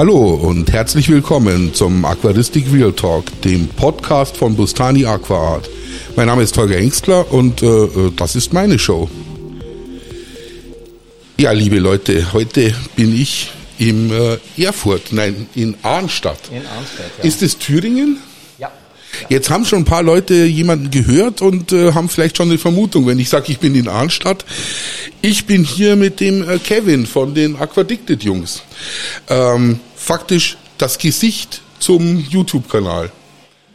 Hallo und herzlich willkommen zum Aquaristik Real Talk, dem Podcast von Bustani Aquaart. Mein Name ist Holger Engstler und äh, äh, das ist meine Show. Ja, liebe Leute, heute bin ich im äh, Erfurt, nein, in Arnstadt. In Arnstadt, ja. Ist es Thüringen? Jetzt haben schon ein paar Leute jemanden gehört und äh, haben vielleicht schon eine Vermutung, wenn ich sage, ich bin in Arnstadt. Ich bin hier mit dem äh, Kevin von den Aquadicted Jungs. Ähm, faktisch das Gesicht zum YouTube-Kanal.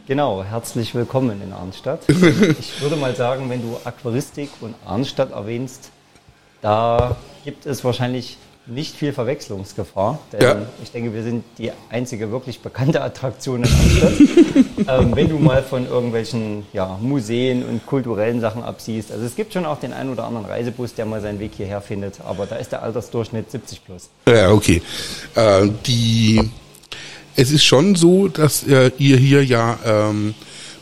Genau, herzlich willkommen in Arnstadt. Ich würde mal sagen, wenn du Aquaristik und Arnstadt erwähnst, da gibt es wahrscheinlich nicht viel Verwechslungsgefahr, denn Ja. ich denke, wir sind die einzige wirklich bekannte Attraktion in Arnstadt. ähm, wenn du mal von irgendwelchen ja, Museen und kulturellen Sachen absiehst, also es gibt schon auch den einen oder anderen Reisebus, der mal seinen Weg hierher findet, aber da ist der Altersdurchschnitt 70 plus. Ja, okay. Äh, die, es ist schon so, dass äh, ihr hier ja ähm,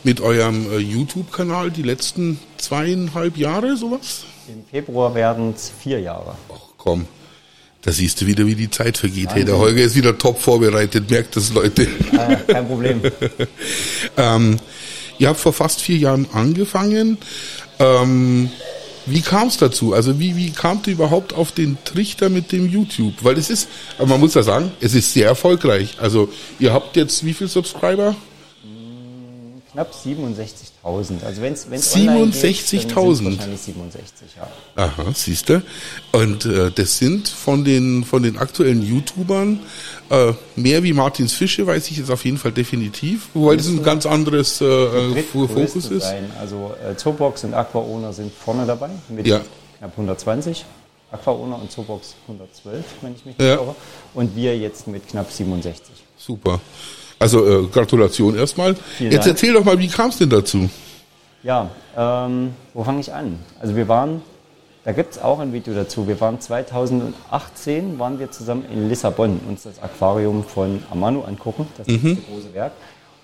mit eurem äh, YouTube-Kanal die letzten zweieinhalb Jahre sowas? Im Februar werden es vier Jahre. Ach komm, da siehst du wieder, wie die Zeit vergeht. Hey, der Holger ist wieder top vorbereitet, merkt das, Leute. Ah, kein Problem. ähm, ihr habt vor fast vier Jahren angefangen. Ähm, wie kam es dazu? Also wie, wie kamt ihr überhaupt auf den Trichter mit dem YouTube? Weil es ist, aber man muss ja sagen, es ist sehr erfolgreich. Also ihr habt jetzt wie viel Subscriber? Knapp 67.000. Also wenn es 67.000. wahrscheinlich 67, ja. Aha, siehst du. Und äh, das sind von den von den aktuellen YouTubern äh, mehr wie Martins Fische, weiß ich jetzt auf jeden Fall definitiv, wobei das ein ganz anderes äh, äh, Fokus ist. Sein. Also äh, Zoobox und Aquaona sind vorne dabei mit Ja. knapp 120. Aquaona und Zoobox 112, wenn ich mich Ja. nicht irre. Und wir jetzt mit knapp 67. Super. Also äh, Gratulation erstmal. Vielen Jetzt Dank. erzähl doch mal, wie kam es denn dazu? Ja, ähm, wo fange ich an? Also wir waren, da gibt es auch ein Video dazu, wir waren 2018, waren wir zusammen in Lissabon, uns das Aquarium von Amano angucken, das ist das große Werk.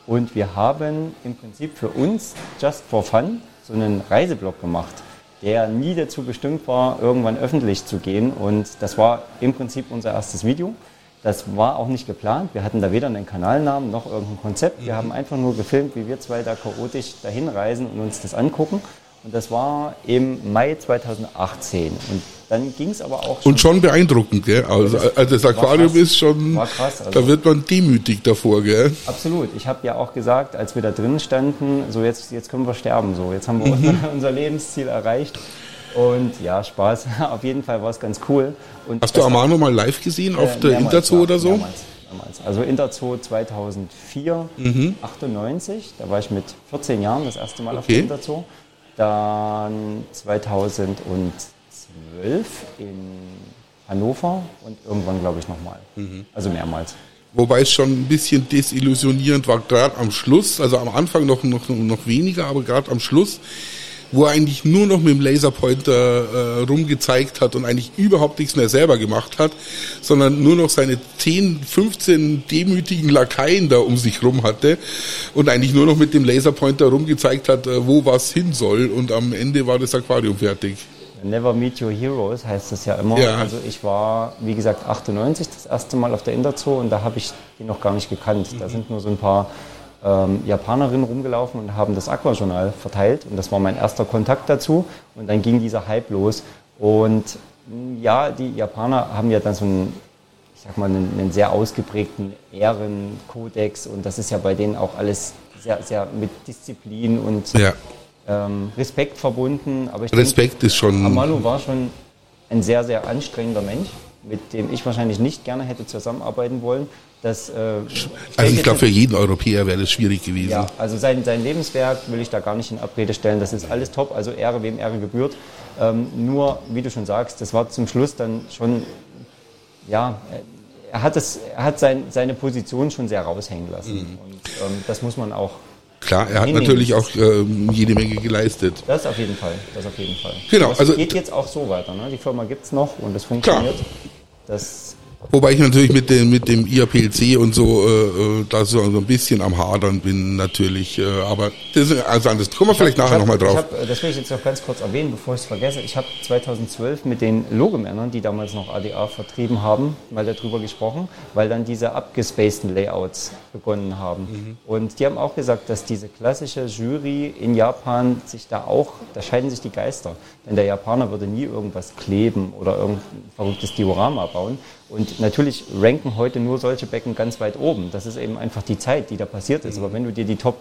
Und wir haben im Prinzip für uns, just for fun, so einen Reiseblog gemacht, der nie dazu bestimmt war, irgendwann öffentlich zu gehen. Und das war im Prinzip unser erstes Video. Das war auch nicht geplant. Wir hatten da weder einen Kanalnamen noch irgendein Konzept. Wir haben einfach nur gefilmt, wie wir zwei da chaotisch dahin reisen und uns das angucken. Und das war im Mai 2018. Und dann ging es aber auch Und schon beeindruckend, gell? Also, das also das war Aquarium krass. ist schon, War krass, also- da wird man demütig davor, gell? Absolut. Ich habe ja auch gesagt, als wir da drin standen, so jetzt, jetzt können wir sterben. So, jetzt haben wir Mhm. unser Lebensziel erreicht. Und ja, Spaß. Auf jeden Fall war es ganz cool. Und Hast du Amano mal live gesehen auf Äh, der Interzoo ja, oder so? Mehrmals, mehrmals. Also Interzoo 2004, Mhm. 98, da war ich mit 14 Jahren das erste Mal auf Okay. der Interzoo. Dann 2012 in Hannover und irgendwann glaube ich nochmal. Mhm. Also mehrmals. Wobei es schon ein bisschen desillusionierend war, gerade am Schluss, also am Anfang noch, noch, noch weniger, aber gerade am Schluss, wo er eigentlich nur noch mit dem Laserpointer äh, rumgezeigt hat und eigentlich überhaupt nichts mehr selber gemacht hat, sondern nur noch seine 10, 15 demütigen Lakaien da um sich rum hatte und eigentlich nur noch mit dem Laserpointer rumgezeigt hat, äh, wo was hin soll und am Ende war das Aquarium fertig. Never Meet Your Heroes heißt das ja immer. Ja. Also ich war, wie gesagt, 98 das erste Mal auf der Interzoo und da habe ich die noch gar nicht gekannt. Da sind nur so ein paar ähm, Japanerinnen rumgelaufen und haben das Aquajournal verteilt. Und das war mein erster Kontakt dazu. Und dann ging dieser Hype los. Und mh, ja, die Japaner haben ja dann so einen, ich sag mal, einen, einen sehr ausgeprägten Ehrenkodex. Und das ist ja bei denen auch alles sehr, sehr mit Disziplin und Ja, ähm, Respekt verbunden. Aber ich Respekt ist schon- Amalo war schon ein sehr, sehr anstrengender Mensch, mit dem ich wahrscheinlich nicht gerne hätte zusammenarbeiten wollen. Das, äh, also ich glaube für jeden Europäer wäre das schwierig gewesen. ja, also sein, sein Lebenswerk will ich da gar nicht in Abrede stellen. Das ist alles top, also Ehre, wem Ehre gebührt. Ähm, nur, wie du schon sagst, das war zum Schluss dann schon, ja, er hat, es, er hat sein, seine Position schon sehr raushängen lassen. Mhm. Und ähm, das muss man auch, Klar, er hat Nee, nee, natürlich das auch ähm, jede Menge geleistet. das auf jeden Fall, das auf jeden Fall. Genau, es also- geht jetzt auch so weiter. Ne? Die Firma gibt es noch und es funktioniert. Das Wobei ich natürlich mit dem, mit dem IAPLC und so, äh, äh, da so ein bisschen am Hadern bin, natürlich. Äh, aber das ist also anders. Kommen wir vielleicht hab, nachher nochmal drauf. Hab, äh, das will ich jetzt noch ganz kurz erwähnen, bevor ich es vergesse. Ich habe 2012 mit den Logomännern, die damals noch ADA vertrieben haben, mal darüber gesprochen, weil dann diese abgespaceden Layouts begonnen haben. Mhm. Und die haben auch gesagt, dass diese klassische Jury in Japan sich da auch, da scheiden sich die Geister. Denn der Japaner würde nie irgendwas kleben oder irgendein verrücktes Diorama bauen. Und natürlich ranken heute nur solche Becken ganz weit oben. Das ist eben einfach die Zeit, die da passiert ist. Aber wenn du dir die Top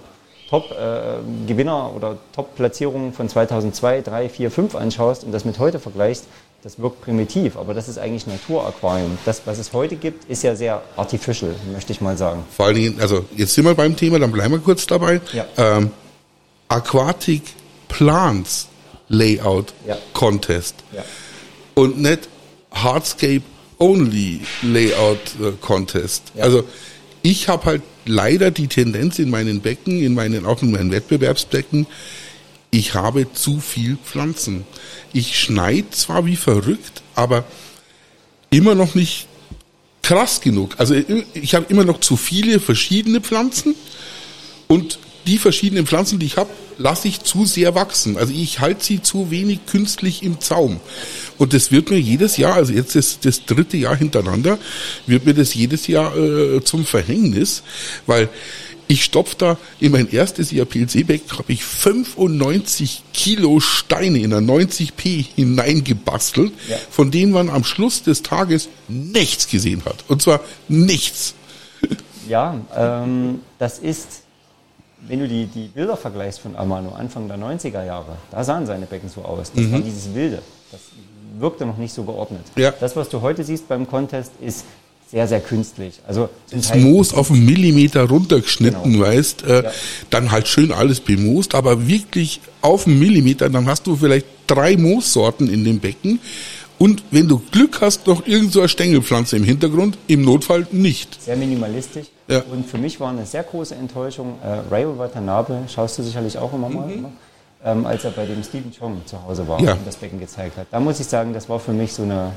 Top-Gewinner äh, oder Top-Platzierungen von 2002, 3, 4, 5 anschaust und das mit heute vergleichst, das wirkt primitiv, aber das ist eigentlich Naturaquarium. Das, was es heute gibt, ist ja sehr artificial, möchte ich mal sagen. Vor allen Dingen, also jetzt sind wir beim Thema, dann bleiben wir kurz dabei. Ja. Ähm, Aquatic Plants Layout Ja. Contest Ja. und nicht Hardscape Only Layout äh, Contest. Ja. Also ich habe halt leider die Tendenz in meinen Becken, in meinen auch in meinen Wettbewerbsbecken, ich habe zu viel Pflanzen. Ich schneide zwar wie verrückt, aber immer noch nicht krass genug. Also ich habe immer noch zu viele verschiedene Pflanzen und die verschiedenen Pflanzen, die ich habe, lasse ich zu sehr wachsen. Also ich halte sie zu wenig künstlich im Zaum. Und das wird mir jedes Jahr, also jetzt ist das dritte Jahr hintereinander, wird mir das jedes Jahr äh, zum Verhängnis, weil ich stopf da in mein erstes IAPLC-Beck, habe ich 95 Kilo Steine in einer 90p hineingebastelt, Ja. von denen man am Schluss des Tages nichts gesehen hat. Und zwar nichts. Ja, ähm, das ist, wenn du die, die Bilder vergleichst von Amano Anfang der 90er Jahre, da sahen seine Becken so aus. Das war dieses Wilde. Das wirkte noch nicht so geordnet. Ja. Das, was du heute siehst beim Contest, ist sehr, sehr künstlich. Also das Moos auf einen Millimeter runtergeschnitten, Genau. weißt, äh, Ja. dann halt schön alles bemoost, aber wirklich auf einen Millimeter, dann hast du vielleicht drei Moossorten in dem Becken und wenn du Glück hast, noch irgend so Stängelpflanze im Hintergrund, im Notfall nicht. sehr minimalistisch. Ja. Und für mich war eine sehr große Enttäuschung, äh, Rayo Watanabe, schaust du sicherlich auch immer mal, ne? ähm, als er bei dem Stephen Chong zu Hause war Ja. und das Becken gezeigt hat. Da muss ich sagen, das war für mich so eine,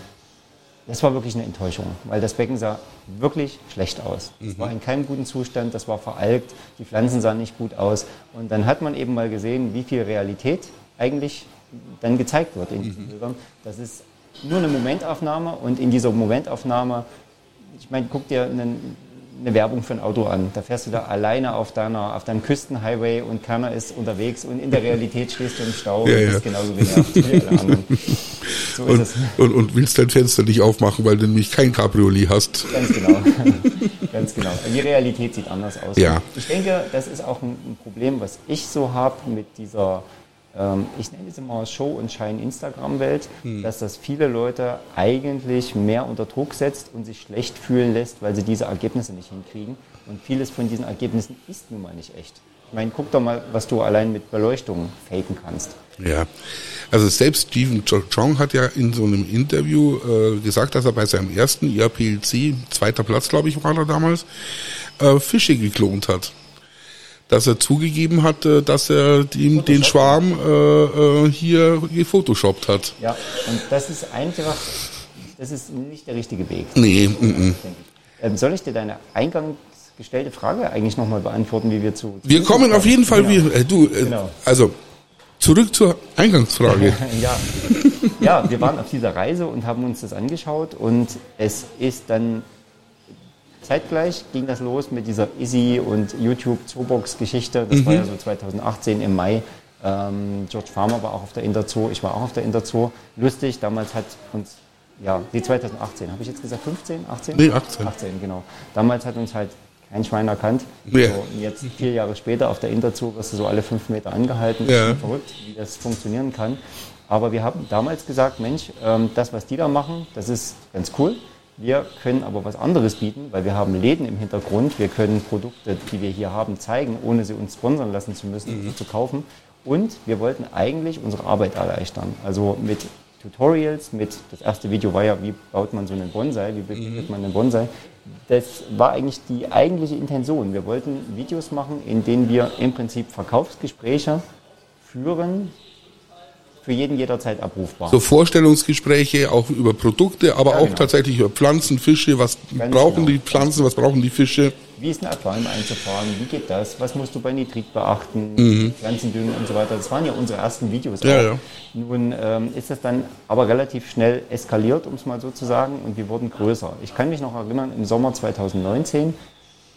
das war wirklich eine Enttäuschung, weil das Becken sah wirklich schlecht aus. Es war in keinem guten Zustand, das war veralkt, die Pflanzen sahen nicht gut aus. Und dann hat man eben mal gesehen, wie viel Realität eigentlich dann gezeigt wird in diesen Bildern. Das ist nur eine Momentaufnahme und in dieser Momentaufnahme ich meine, guck dir einen, eine Werbung für ein Auto an. Da fährst du da alleine auf, deiner, auf deinem Küstenhighway und keiner ist unterwegs und in der Realität stehst du im Stau Ja, und ja. bist genauso genervt wie alle anderen. So ist Und, es. und, und willst dein Fenster nicht aufmachen, weil du nämlich kein Cabriolet hast. Ganz genau. Ganz genau. Die Realität sieht anders aus. Ja. Ich denke, das ist auch ein, ein Problem, was ich so habe mit dieser, ähm, ich nenne es immer Show- und Schein-Instagram-Welt, Hm. dass das viele Leute eigentlich mehr unter Druck setzt und sich schlecht fühlen lässt, weil sie diese Ergebnisse nicht hinkriegen. Und vieles von diesen Ergebnissen ist nun mal nicht echt. Ich meine, guck doch mal, was du allein mit Beleuchtung faken kannst. Ja, also selbst Stephen Chong hat ja in so einem Interview äh, gesagt, dass er bei seinem ersten IAPLC, zweiter Platz glaube ich war er damals, äh, Fische geklont hat. Dass er zugegeben hat, dass er den, den Schwarm äh, äh, hier gefotoshoppt hat. Ja, und das ist einfach, das ist nicht der richtige Weg. Nee, denke ich. Ähm, soll ich dir deine eingangs gestellte Frage eigentlich nochmal beantworten, wie wir zu... zu wir kommen auf jeden Fall, Genau. wie, äh, du, äh, Genau. also zurück zur Eingangsfrage. ja. ja, wir waren auf dieser Reise und haben uns das angeschaut und es ist dann zeitgleich ging das los mit dieser Easy und YouTube Zoobox Geschichte. Das war ja so 2018 im Mai. Ähm, George Farmer war auch auf der Interzoo, ich war auch auf der Interzoo. Lustig, damals hat uns, ja, die 2018, habe ich jetzt gesagt 15, 18? Nee, 18. 18, genau. Damals hat uns halt kein Schwein erkannt. Ja. So, und jetzt vier Jahre später auf der Interzoo wirst du so alle fünf Meter angehalten. Ja. Verrückt, wie das funktionieren kann. Aber wir haben damals gesagt, Mensch, ähm, das, was die da machen, das ist ganz cool. Wir können aber was anderes bieten, weil wir haben Läden im Hintergrund. Wir können Produkte, die wir hier haben, zeigen, ohne sie uns sponsern lassen zu müssen, mhm. zu kaufen. Und wir wollten eigentlich unsere Arbeit erleichtern. Also mit Tutorials, mit das erste Video war ja, wie baut man so einen Bonsai, wie bildet man einen Bonsai. Das war eigentlich die eigentliche Intention. Wir wollten Videos machen, in denen wir im Prinzip Verkaufsgespräche führen für jeden jederzeit abrufbar. So Vorstellungsgespräche auch über Produkte, aber Ja, auch genau. tatsächlich über Pflanzen, Fische, was Ganz brauchen genau. die Pflanzen, was brauchen die Fische. Wie ist ein Aquarium einzufahren? Wie geht das? Was musst du bei Nitrit beachten? Pflanzendüngung und so weiter. Das waren ja unsere ersten Videos. Mhm. Ja, ja. Nun ähm, ist das dann aber relativ schnell eskaliert, um es mal so zu sagen, und wir wurden größer. Ich kann mich noch erinnern, im Sommer 2019,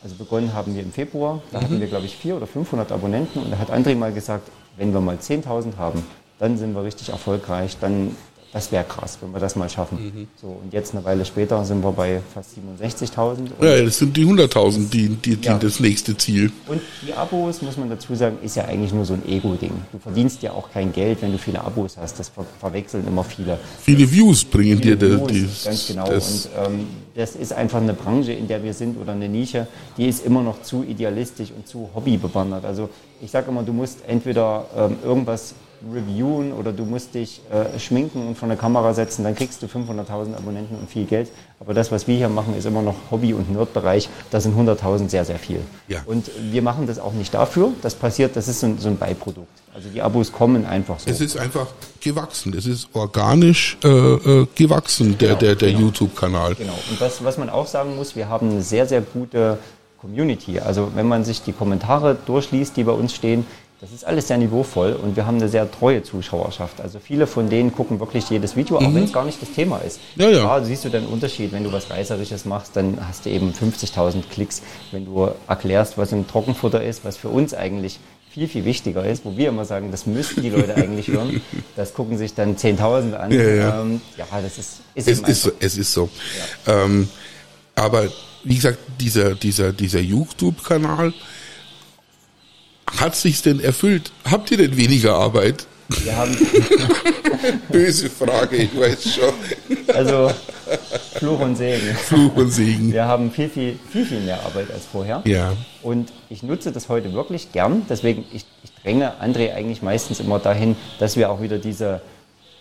also begonnen haben wir im Februar, da Mhm. hatten wir, glaube ich, 400 oder 500 Abonnenten und da hat André mal gesagt, wenn wir mal 10.000 haben, dann sind wir richtig erfolgreich, dann das wäre krass, wenn wir das mal schaffen. Mhm. So, und jetzt eine Weile später sind wir bei fast 67.000. und- Ja, das sind die 100.000, die, die, die Ja. das nächste Ziel. und die Abos, muss man dazu sagen, ist ja eigentlich nur so ein Ego-Ding. Du verdienst ja auch kein Geld, wenn du viele Abos hast. Das ver verwechseln immer viele. Viele Views bringen dir Viele das, Views, das, ganz genau. das und ähm, das ist einfach eine Branche, in der wir sind oder eine Nische, die ist immer noch zu idealistisch und zu hobbybewandert. Also ich sage immer, du musst entweder ähm, irgendwas reviewen oder du musst dich äh, schminken und vor eine Kamera setzen, dann kriegst du 500.000 Abonnenten und viel Geld. Aber das, was wir hier machen, ist immer noch Hobby- und Nerdbereich. Da sind 100.000 sehr, sehr viel. Ja. Und wir machen das auch nicht dafür. Das passiert, das ist so ein, so ein Beiprodukt. Also die Abos kommen einfach so. es ist einfach gewachsen. Es ist organisch äh, äh, gewachsen, der, Genau, der, der genau. YouTube-Kanal. Genau. Und was, was man auch sagen muss, wir haben eine sehr, sehr gute Community. Also wenn man sich die Kommentare durchliest, die bei uns stehen, das ist alles sehr niveauvoll und wir haben eine sehr treue Zuschauerschaft. Also viele von denen gucken wirklich jedes Video, auch wenn es gar nicht das Thema ist. Mhm. Ja, ja. Klar, siehst du einen Unterschied. Wenn du was Reißerisches machst, dann hast du eben 50.000 Klicks. Wenn du erklärst, was ein Trockenfutter ist, was für uns eigentlich viel, viel wichtiger ist, wo wir immer sagen, das müssten die Leute eigentlich hören, das gucken sich dann 10.000 an. Ja, ja. Ähm, ja das ist, ist Es ist, so- es ist so. Ähm, aber wie gesagt, dieser, dieser, dieser YouTube-Kanal, hat sich's denn erfüllt? Habt ihr denn weniger Arbeit? Wir haben Böse Frage, ich weiß schon. also Fluch und Segen. Fluch und Segen. Wir haben viel, viel, viel, viel mehr Arbeit als vorher. Ja. Und ich nutze das heute wirklich gern. Deswegen, ich, ich dränge André eigentlich meistens immer dahin, dass wir auch wieder diese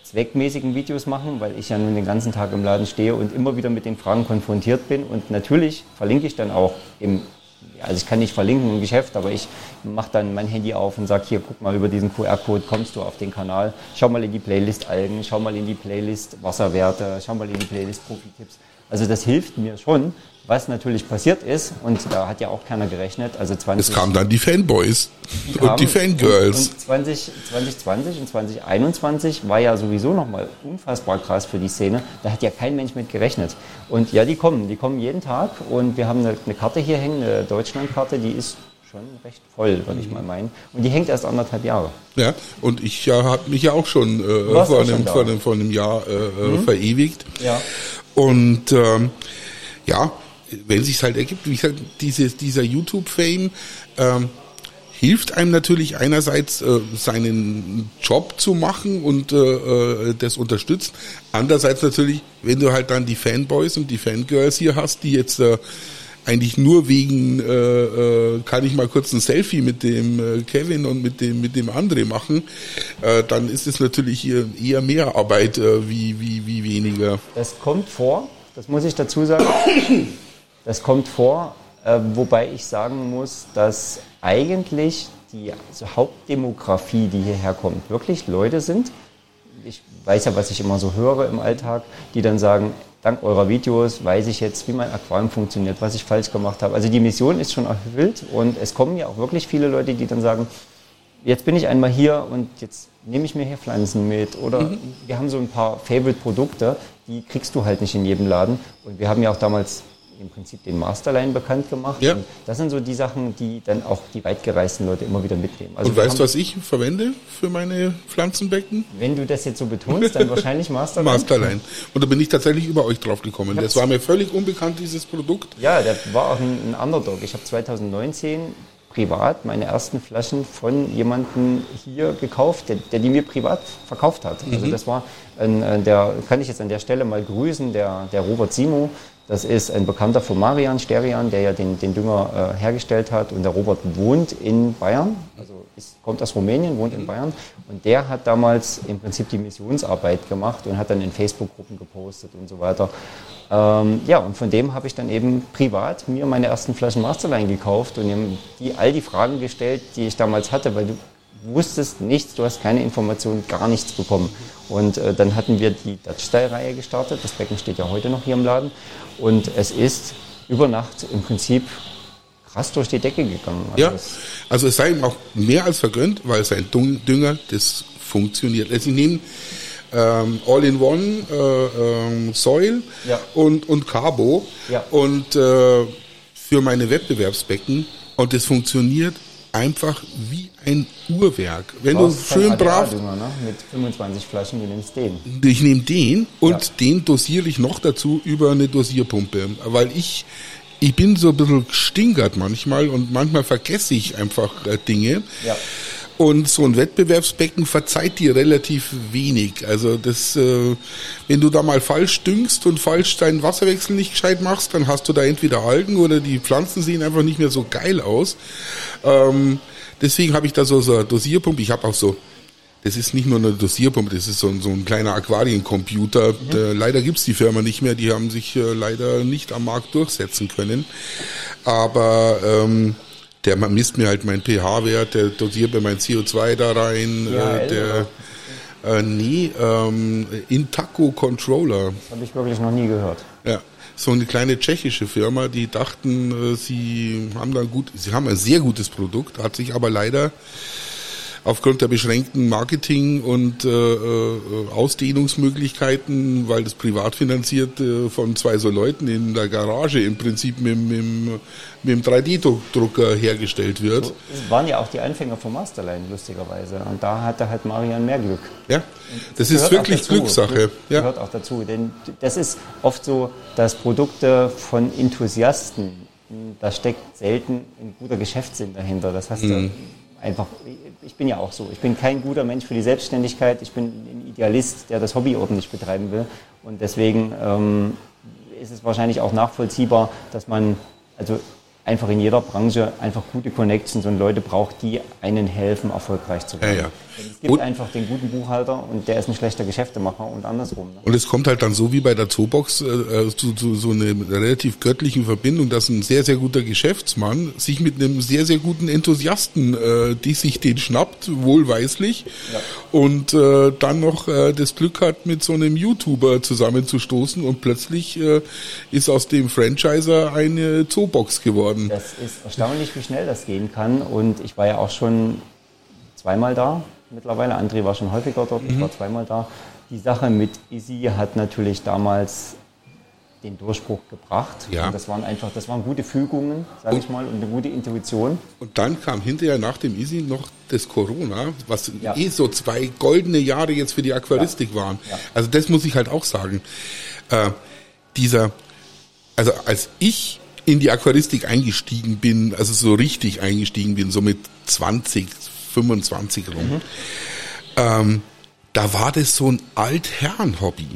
zweckmäßigen Videos machen, weil ich ja nun den ganzen Tag im Laden stehe und immer wieder mit den Fragen konfrontiert bin. Und natürlich verlinke ich dann auch im, also ich kann nicht verlinken im Geschäft, aber ich mache dann mein Handy auf und sage, hier, guck mal, über diesen QR-Code kommst du auf den Kanal. Schau mal in die Playlist Algen, schau mal in die Playlist Wasserwerte, schau mal in die Playlist Profi-Tipps. Also das hilft mir schon. Was natürlich passiert ist, und da hat ja auch keiner gerechnet, also 20... Es kamen dann die Fanboys und kamen die Fangirls. Und, und 20, 2020 und 2021 war ja sowieso nochmal unfassbar krass für die Szene. Da hat ja kein Mensch mit gerechnet. Und ja, die kommen, die kommen jeden Tag und wir haben eine, eine Karte hier hängen, eine Deutschlandkarte, die ist schon recht voll, würde ich mal meinen. Und die hängt erst anderthalb Jahre. Ja, und ich ja, habe mich ja auch schon äh, vor, einem, vor, einem, vor einem Jahr äh, äh, verewigt. Ja. Und ähm, ja, wenn sich's halt ergibt, wie gesagt, dieses, dieser YouTube-Fame ähm, hilft einem natürlich einerseits äh, seinen Job zu machen und äh, äh, das unterstützt. Andererseits natürlich, wenn du halt dann die Fanboys und die Fangirls hier hast, die jetzt äh, eigentlich nur wegen äh, äh, kann ich mal kurz ein Selfie mit dem äh, Kevin und mit dem mit dem André machen, äh, dann ist es natürlich eher mehr Arbeit äh, wie wie wie weniger. Das kommt vor, das muss ich dazu sagen. Das kommt vor, äh, wobei ich sagen muss, dass eigentlich die also Hauptdemografie, die hierher kommt, wirklich Leute sind. Ich weiß ja, was ich immer so höre im Alltag, die dann sagen, dank eurer Videos weiß ich jetzt, wie mein Aquarium funktioniert, was ich falsch gemacht habe. Also die Mission ist schon erfüllt und es kommen ja auch wirklich viele Leute, die dann sagen, jetzt bin ich einmal hier und jetzt nehme ich mir hier Pflanzen mit oder Mhm. wir haben so ein paar Favorite-Produkte, die kriegst du halt nicht in jedem Laden und wir haben ja auch damals im Prinzip den Masterline bekannt gemacht Ja. und das sind so die Sachen, die dann auch die weitgereisten Leute immer wieder mitnehmen. Also Und weißt du, was ich verwende für meine Pflanzenbecken? wenn du das jetzt so betonst, dann wahrscheinlich Masterline. Masterline. Und da bin ich tatsächlich über euch drauf gekommen. Das war mir völlig unbekannt, dieses Produkt. Ja, der war auch ein, ein Underdog. Ich habe 2019 privat meine ersten Flaschen von jemandem hier gekauft, der, der die mir privat verkauft hat. Also das war, ein, ein, der kann ich jetzt an der Stelle mal grüßen, der, der Robert Simo. Das ist ein Bekannter von Marian Sterian, der ja den, den Dünger äh, hergestellt hat. Und der Robert wohnt in Bayern, also ist, kommt aus Rumänien, wohnt in Bayern. Und der hat damals im Prinzip die Missionsarbeit gemacht und hat dann in Facebook-Gruppen gepostet und so weiter. Ähm, ja, und von dem habe ich dann eben privat mir meine ersten Flaschen Masterline gekauft und ihm die, all die Fragen gestellt, die ich damals hatte, weil du wusstest nichts, du hast keine Informationen, gar nichts bekommen. Und äh, dann hatten wir die Dutch-Style-Reihe gestartet. Das Becken steht ja heute noch hier im Laden. Und es ist über Nacht im Prinzip krass durch die Decke gegangen. Also ja, also es sei ihm auch mehr als vergönnt, weil sein Dünger, das funktioniert. Also sie nehmen ähm, All-in-One äh, ähm, Soil ja. und, und Carbo ja. und äh, für meine Wettbewerbsbecken und das funktioniert einfach wie ein Uhrwerk. Wenn du, du schön brav. Ne? Mit 25 Flaschen, du nimmst den. Ich nehme den und ja. den dosiere ich noch dazu über eine Dosierpumpe. Weil ich, ich bin so ein bisschen stinkert manchmal und manchmal vergesse ich einfach äh, Dinge. Ja. Und so ein Wettbewerbsbecken verzeiht dir relativ wenig. Also das, äh, wenn du da mal falsch düngst und falsch deinen Wasserwechsel nicht gescheit machst, dann hast du da entweder Algen oder die Pflanzen sehen einfach nicht mehr so geil aus. Ähm, deswegen habe ich da so, so eine Dosierpumpe. Ich habe auch so, das ist nicht nur eine Dosierpumpe, das ist so, ein, so ein kleiner Aquariencomputer. Mhm. leider gibt's die Firma nicht mehr, die haben sich äh, leider nicht am Markt durchsetzen können. Aber ähm, der misst mir halt meinen pH-Wert, der dosiert mir mein CO2 da rein, ja, äh, der äh, nee, ähm, Intaco Controller. Das habe ich wirklich noch nie gehört. Ja, so eine kleine tschechische Firma, die dachten, äh, sie haben da gut, sie haben ein sehr gutes Produkt, hat sich aber leider aufgrund der beschränkten Marketing- und äh, äh, Ausdehnungsmöglichkeiten, weil das privat finanziert äh, von zwei so Leuten in der Garage im Prinzip mit, mit, mit dem 3D-Drucker hergestellt wird. Das waren ja auch die Anfänger vom Masterline, lustigerweise. Und da hatte halt Marian mehr Glück. Ja, das, das ist wirklich Glückssache. Das gehört auch dazu. Denn das ist oft so, dass Produkte von Enthusiasten, da steckt selten ein guter Geschäftssinn dahinter. Das hast mhm. du einfach, ich bin ja auch so. Ich bin kein guter Mensch für die Selbstständigkeit. Ich bin ein Idealist, der das Hobby ordentlich betreiben will. Und deswegen ähm, ist es wahrscheinlich auch nachvollziehbar, dass man, also einfach in jeder Branche einfach gute Connections und Leute braucht, die einen helfen, erfolgreich zu werden. Ja, ja. Es gibt und, einfach den guten Buchhalter und der ist ein schlechter Geschäftemacher und andersrum. Ne? Und es kommt halt dann so wie bei der Zoobox äh, äh, zu, zu so einer relativ göttlichen Verbindung, dass ein sehr, sehr guter Geschäftsmann sich mit einem sehr, sehr guten Enthusiasten, äh, die sich den schnappt, wohlweislich, ja. und äh, dann noch äh, das Glück hat, mit so einem YouTuber zusammenzustoßen und plötzlich äh, ist aus dem Franchiser eine Zoobox geworden. Das ist erstaunlich, wie schnell das gehen kann und ich war ja auch schon zweimal da mittlerweile. André war schon häufiger dort, mhm. ich war zweimal da. Die Sache mit Easy hat natürlich damals den Durchbruch gebracht. Ja. Und das waren einfach, das waren gute Fügungen, sage ich mal, und eine gute Intuition. Und dann kam hinterher nach dem Easy noch das Corona, was ja. eh so zwei goldene Jahre jetzt für die Aquaristik ja. waren. Also das muss ich halt auch sagen. Äh, dieser, also als ich in die Aquaristik eingestiegen bin, also so richtig eingestiegen bin, so mit 20, 25 rum. Mhm. Ähm, da war das so ein Altherren-Hobby.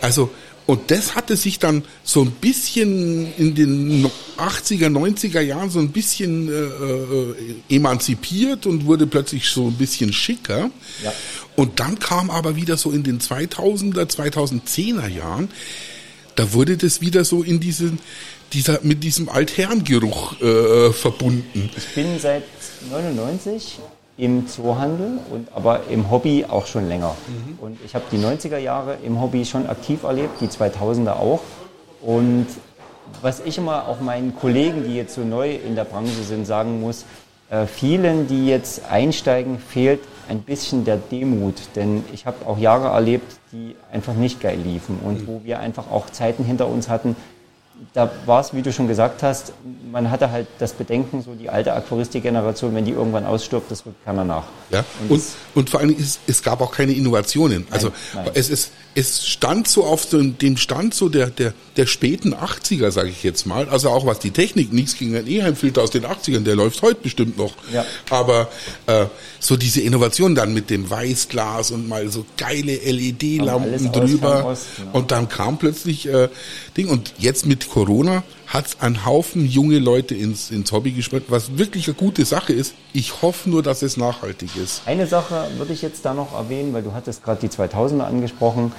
Also, und das hatte sich dann so ein bisschen in den 80er, 90er Jahren so ein bisschen äh, äh, emanzipiert und wurde plötzlich so ein bisschen schicker. Ja. Und dann kam aber wieder so in den 2000er, 2010er Jahren, da wurde das wieder so in diesen, dieser, mit diesem Altherrengeruch äh, verbunden. Ich bin seit 99 im Zoohandel und aber im Hobby auch schon länger. Mhm. Und ich habe die 90er Jahre im Hobby schon aktiv erlebt, die 2000er auch. Und was ich immer auch meinen Kollegen, die jetzt so neu in der Branche sind, sagen muss, äh, vielen, die jetzt einsteigen, fehlt ein bisschen der Demut. Denn ich habe auch Jahre erlebt, die einfach nicht geil liefen und mhm. wo wir einfach auch Zeiten hinter uns hatten, da war es, wie du schon gesagt hast, man hatte halt das Bedenken, so die alte Aquaristik-Generation, wenn die irgendwann ausstirbt, das rückt keiner nach. Ja, und, und, und vor allem, es, es gab auch keine Innovationen. Also nein, nein. es ist es stand so auf dem Stand so der, der, der späten 80er, sage ich jetzt mal. Also auch was die Technik, nichts gegen einen E-Heimfilter aus den 80ern, der läuft heute bestimmt noch. Ja. Aber äh, so diese Innovation dann mit dem Weißglas und mal so geile LED-Lampen drüber. Osten, ja. Und dann kam plötzlich äh, Ding. Und jetzt mit Corona hat ein Haufen junge Leute ins, ins Hobby gespürt, was wirklich eine gute Sache ist. Ich hoffe nur, dass es nachhaltig ist. Eine Sache würde ich jetzt da noch erwähnen, weil du hattest gerade die 2000er angesprochen.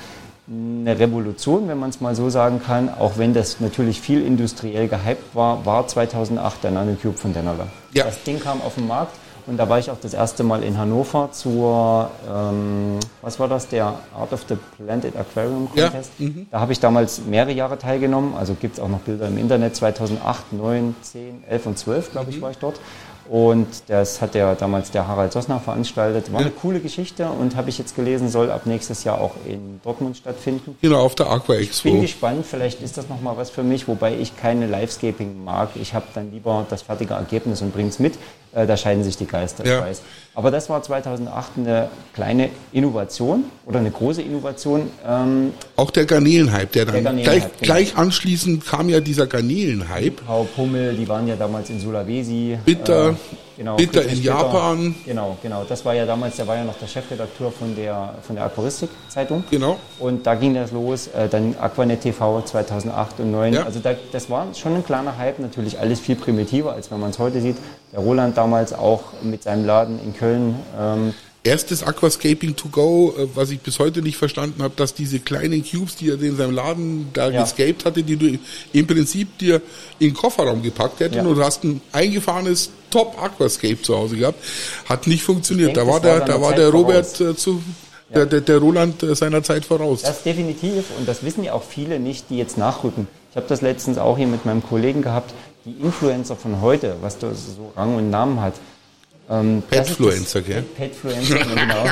Eine Revolution, wenn man es mal so sagen kann, auch wenn das natürlich viel industriell gehypt war, war 2008 der Nanocube von Dennerle. Ja. Das Ding kam auf den Markt Und da war ich auch das erste Mal in Hannover zur, ähm, was war das, der Art of the Planted Aquarium Contest. Ja. Mhm. Da habe ich damals mehrere Jahre teilgenommen. Also gibt es auch noch Bilder im Internet. 2008, 9, 10, 11 und 12, glaube ich, mhm. war ich dort. Und das hat der damals der Harald Sossner veranstaltet. War eine coole Geschichte und habe ich jetzt gelesen, soll ab nächstes Jahr auch in Dortmund stattfinden. Genau, auf der Aqua Expo. Ich bin gespannt, vielleicht ist das nochmal was für mich, wobei ich keine Livescaping mag. Ich habe dann lieber das fertige Ergebnis und bringe es mit. Äh, da scheiden sich die Geister, ja. ich weiß. Aber das war 2008 eine kleine Innovation oder eine große Innovation. Ähm, Auch der Garnelenhype, der dann der gleich, genau. gleich, anschließend kam ja dieser Garnelenhype. Frau Pummel, die waren ja damals in Sulawesi. Bitter. Äh, Genau, Bitter in. Japan. Genau, genau. Das war ja damals, der war ja noch der Chefredakteur von der, von der Aquaristik-Zeitung. Genau. Und da ging das los. Äh, dann Aquanet TV 2008 und 2009. Ja. Also da, das war schon ein kleiner Hype. Natürlich alles viel primitiver, als wenn man es heute sieht. Der Roland damals auch mit seinem Laden in Köln. Ähm, erstes Aquascaping to go, äh, was ich bis heute nicht verstanden habe, dass diese kleinen Cubes, die er in seinem Laden da ja. gescaped hatte, die du im Prinzip dir in den Kofferraum gepackt hättest ja. und du hast ein eingefahrenes Top Aquascape zu Hause gehabt, hat nicht funktioniert. Denke, da war der, da war der Robert äh, zu ja. der, der, Roland äh, seiner Zeit voraus. Das definitiv und das wissen ja auch viele nicht, die jetzt nachrücken. Ich habe das letztens auch hier mit meinem Kollegen gehabt. Die Influencer von heute, was da so Rang und Namen hat, ähm, Petfluencer, gell? Petfluencer, genau.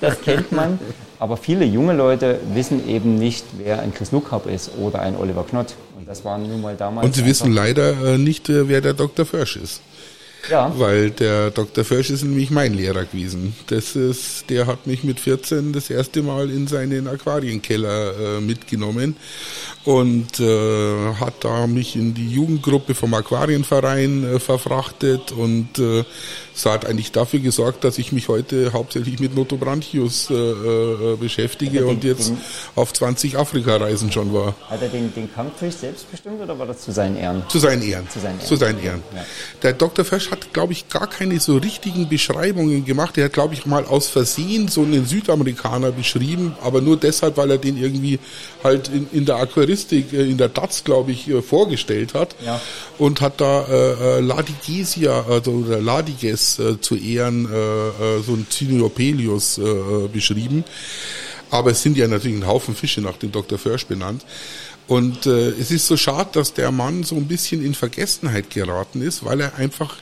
Das kennt man. Aber viele junge Leute wissen eben nicht, wer ein Chris Lukhaup ist oder ein Oliver Knott. Und das waren nun mal damals. Und sie wissen leider äh, nicht, äh, wer der Dr. Försch ist. Ja. Weil der Dr. Försch ist nämlich mein Lehrer gewesen. Das ist, der hat mich mit 14 das erste Mal in seinen Aquarienkeller äh, mitgenommen und äh, hat da mich in die Jugendgruppe vom Aquarienverein äh, verfrachtet und äh, es hat eigentlich dafür gesorgt, dass ich mich heute hauptsächlich mit Notobranchius äh, äh, beschäftige und jetzt den, auf 20 Afrika-Reisen schon war. Hat er den, den Kampffisch selbst bestimmt oder war das zu seinen Ehren? Zu seinen Ehren. Zu seinen Ehren. Zu seinen Ehren. Ja. Der Dr. Fesch hat, glaube ich, gar keine so richtigen Beschreibungen gemacht. Er hat, glaube ich, mal aus Versehen so einen Südamerikaner beschrieben, aber nur deshalb, weil er den irgendwie halt in, in der Aquaristik, äh, in der DATS, glaube ich, äh, vorgestellt hat. Ja. Und hat da äh, Ladigesia, also oder Äh, zu Ehren äh, äh, so ein Cyniopelius äh, beschrieben. Aber es sind ja natürlich ein Haufen Fische nach dem Dr. Försch benannt. Und äh, es ist so schade, dass der Mann so ein bisschen in Vergessenheit geraten ist, weil er einfach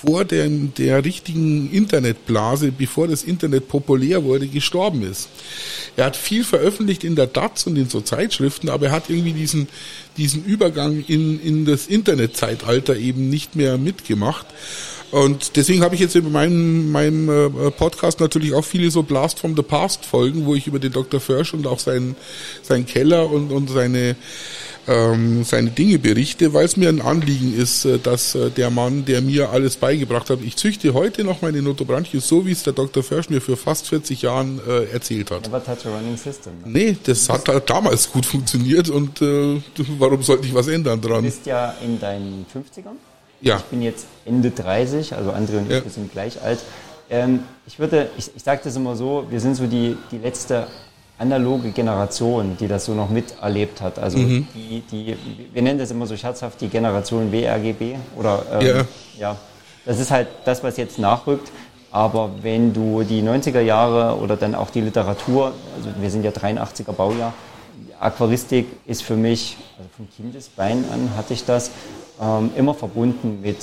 vor der, der richtigen Internetblase, bevor das Internet populär wurde, gestorben ist. Er hat viel veröffentlicht in der DATS und in so Zeitschriften, aber er hat irgendwie diesen, diesen Übergang in, in das Internetzeitalter eben nicht mehr mitgemacht. Und deswegen habe ich jetzt in meinem, meinem Podcast natürlich auch viele so Blast from the Past Folgen, wo ich über den Dr. Försch und auch seinen, seinen Keller und, und seine, ähm, seine Dinge berichte, weil es mir ein Anliegen ist, äh, dass äh, der Mann, der mir alles beigebracht hat, ich züchte heute noch meine Notobranchius, so wie es der Dr. Försch mir für fast 40 Jahren äh, erzählt hat. Aber Touch a Running System. Ne? Nee, das hat halt damals gut funktioniert und äh, warum sollte ich was ändern dran? Du bist ja in deinen 50ern? Ja. Ich bin jetzt Ende 30, also André und ich, wir sind gleich alt. Ähm, ich würde, ich, ich sage das immer so, wir sind so die, die letzte analoge Generation, die das so noch miterlebt hat. Also mhm. die, die, wir nennen das immer so scherzhaft die Generation WRGB oder ähm, ja. ja, das ist halt das, was jetzt nachrückt. Aber wenn du die 90er Jahre oder dann auch die Literatur, also wir sind ja 83er Baujahr, Aquaristik ist für mich, also von Kindesbein an hatte ich das, ähm, immer verbunden mit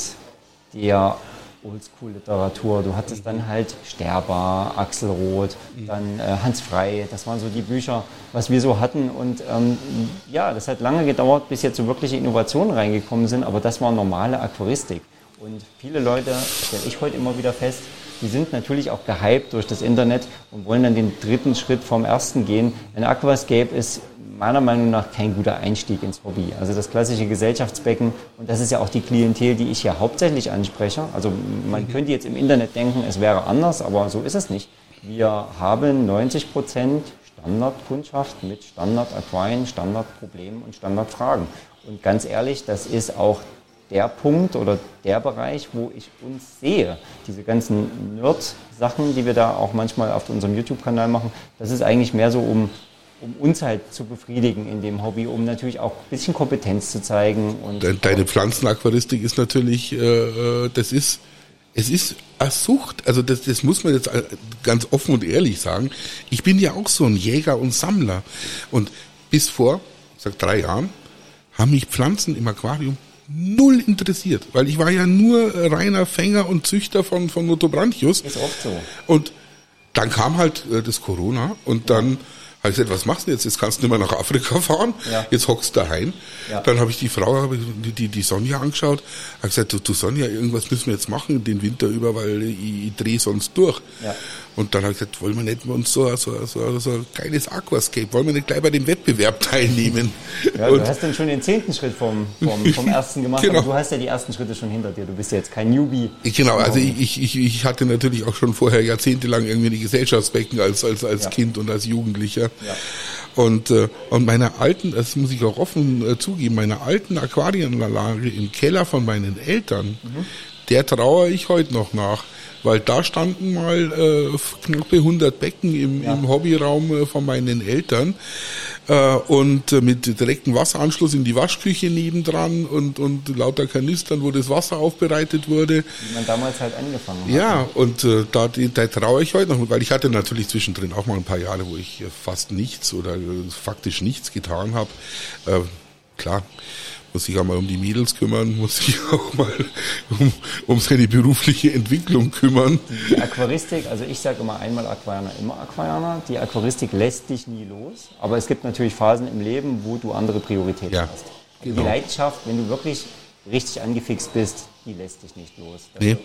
der Oldschool-Literatur. Du hattest dann halt Sterber, Axel Roth, dann äh, Hans Frey. Das waren so die Bücher, was wir so hatten. Und ähm, ja, das hat lange gedauert, bis jetzt so wirkliche Innovationen reingekommen sind. Aber das war normale Aquaristik. Und viele Leute, stelle ich heute immer wieder fest, die sind natürlich auch gehypt durch das Internet und wollen dann den dritten Schritt vom ersten gehen. Ein Aquascape ist meiner Meinung nach kein guter Einstieg ins Hobby. Also das klassische Gesellschaftsbecken, und das ist ja auch die Klientel, die ich hier hauptsächlich anspreche. Also man mhm. könnte jetzt im Internet denken, es wäre anders, aber so ist es nicht. Wir haben 90 Prozent Standardkundschaft mit Standard-Aquarien, Standardproblemen und Standardfragen. Und ganz ehrlich, das ist auch der Punkt oder der Bereich, wo ich uns sehe. Diese ganzen Nerd-Sachen, die wir da auch manchmal auf unserem YouTube-Kanal machen, das ist eigentlich mehr so um um uns halt zu befriedigen in dem Hobby, um natürlich auch ein bisschen Kompetenz zu zeigen. Und Deine Pflanzenaquaristik ist natürlich, äh, äh, das ist es ist eine Sucht, also das, das muss man jetzt ganz offen und ehrlich sagen. Ich bin ja auch so ein Jäger und Sammler. Und bis vor, ich sag drei Jahren, haben mich Pflanzen im Aquarium null interessiert, weil ich war ja nur reiner Fänger und Züchter von, von Notobranchius. Ist oft so. Und dann kam halt äh, das Corona und dann habe ich gesagt, was machst du jetzt? Jetzt kannst du nicht mehr nach Afrika fahren, ja. jetzt hockst du daheim. Ja. Dann habe ich die Frau, die, die, die Sonja angeschaut, habe gesagt, du, du Sonja, irgendwas müssen wir jetzt machen den Winter über, weil ich, ich drehe sonst durch. Ja. Und dann habe ich gesagt, wollen wir nicht uns so, so, so, so ein geiles Aquascape, wollen wir nicht gleich bei dem Wettbewerb teilnehmen? Ja, und du hast dann schon den zehnten Schritt vom, vom, vom ersten gemacht, genau. aber du hast ja die ersten Schritte schon hinter dir. Du bist ja jetzt kein Newbie. Genau, also ich, ich, ich hatte natürlich auch schon vorher jahrzehntelang irgendwie die Gesellschaftsbecken als, als, als ja. Kind und als Jugendlicher. Ja. Und, äh, und meine alten, das muss ich auch offen äh, zugeben, meine alten Aquarienanlage im Keller von meinen Eltern, mhm. Der trauere ich heute noch nach weil da standen mal äh, knappe 100 Becken im, ja. im Hobbyraum äh, von meinen Eltern äh, und äh, mit direktem Wasseranschluss in die Waschküche nebendran und, und lauter Kanistern, wo das Wasser aufbereitet wurde. Wie man damals halt angefangen hat. Ja, und äh, da, da traue ich heute noch, weil ich hatte natürlich zwischendrin auch mal ein paar Jahre, wo ich fast nichts oder äh, faktisch nichts getan habe. Äh, klar muss sich auch mal um die Mädels kümmern, muss sich auch mal um, um seine berufliche Entwicklung kümmern. Die Aquaristik, also ich sage immer einmal Aquarianer, immer Aquarianer. Die Aquaristik lässt dich nie los, aber es gibt natürlich Phasen im Leben, wo du andere Prioritäten ja, hast. Genau. Die Leidenschaft, wenn du wirklich richtig angefixt bist, die lässt dich nicht los. Nee.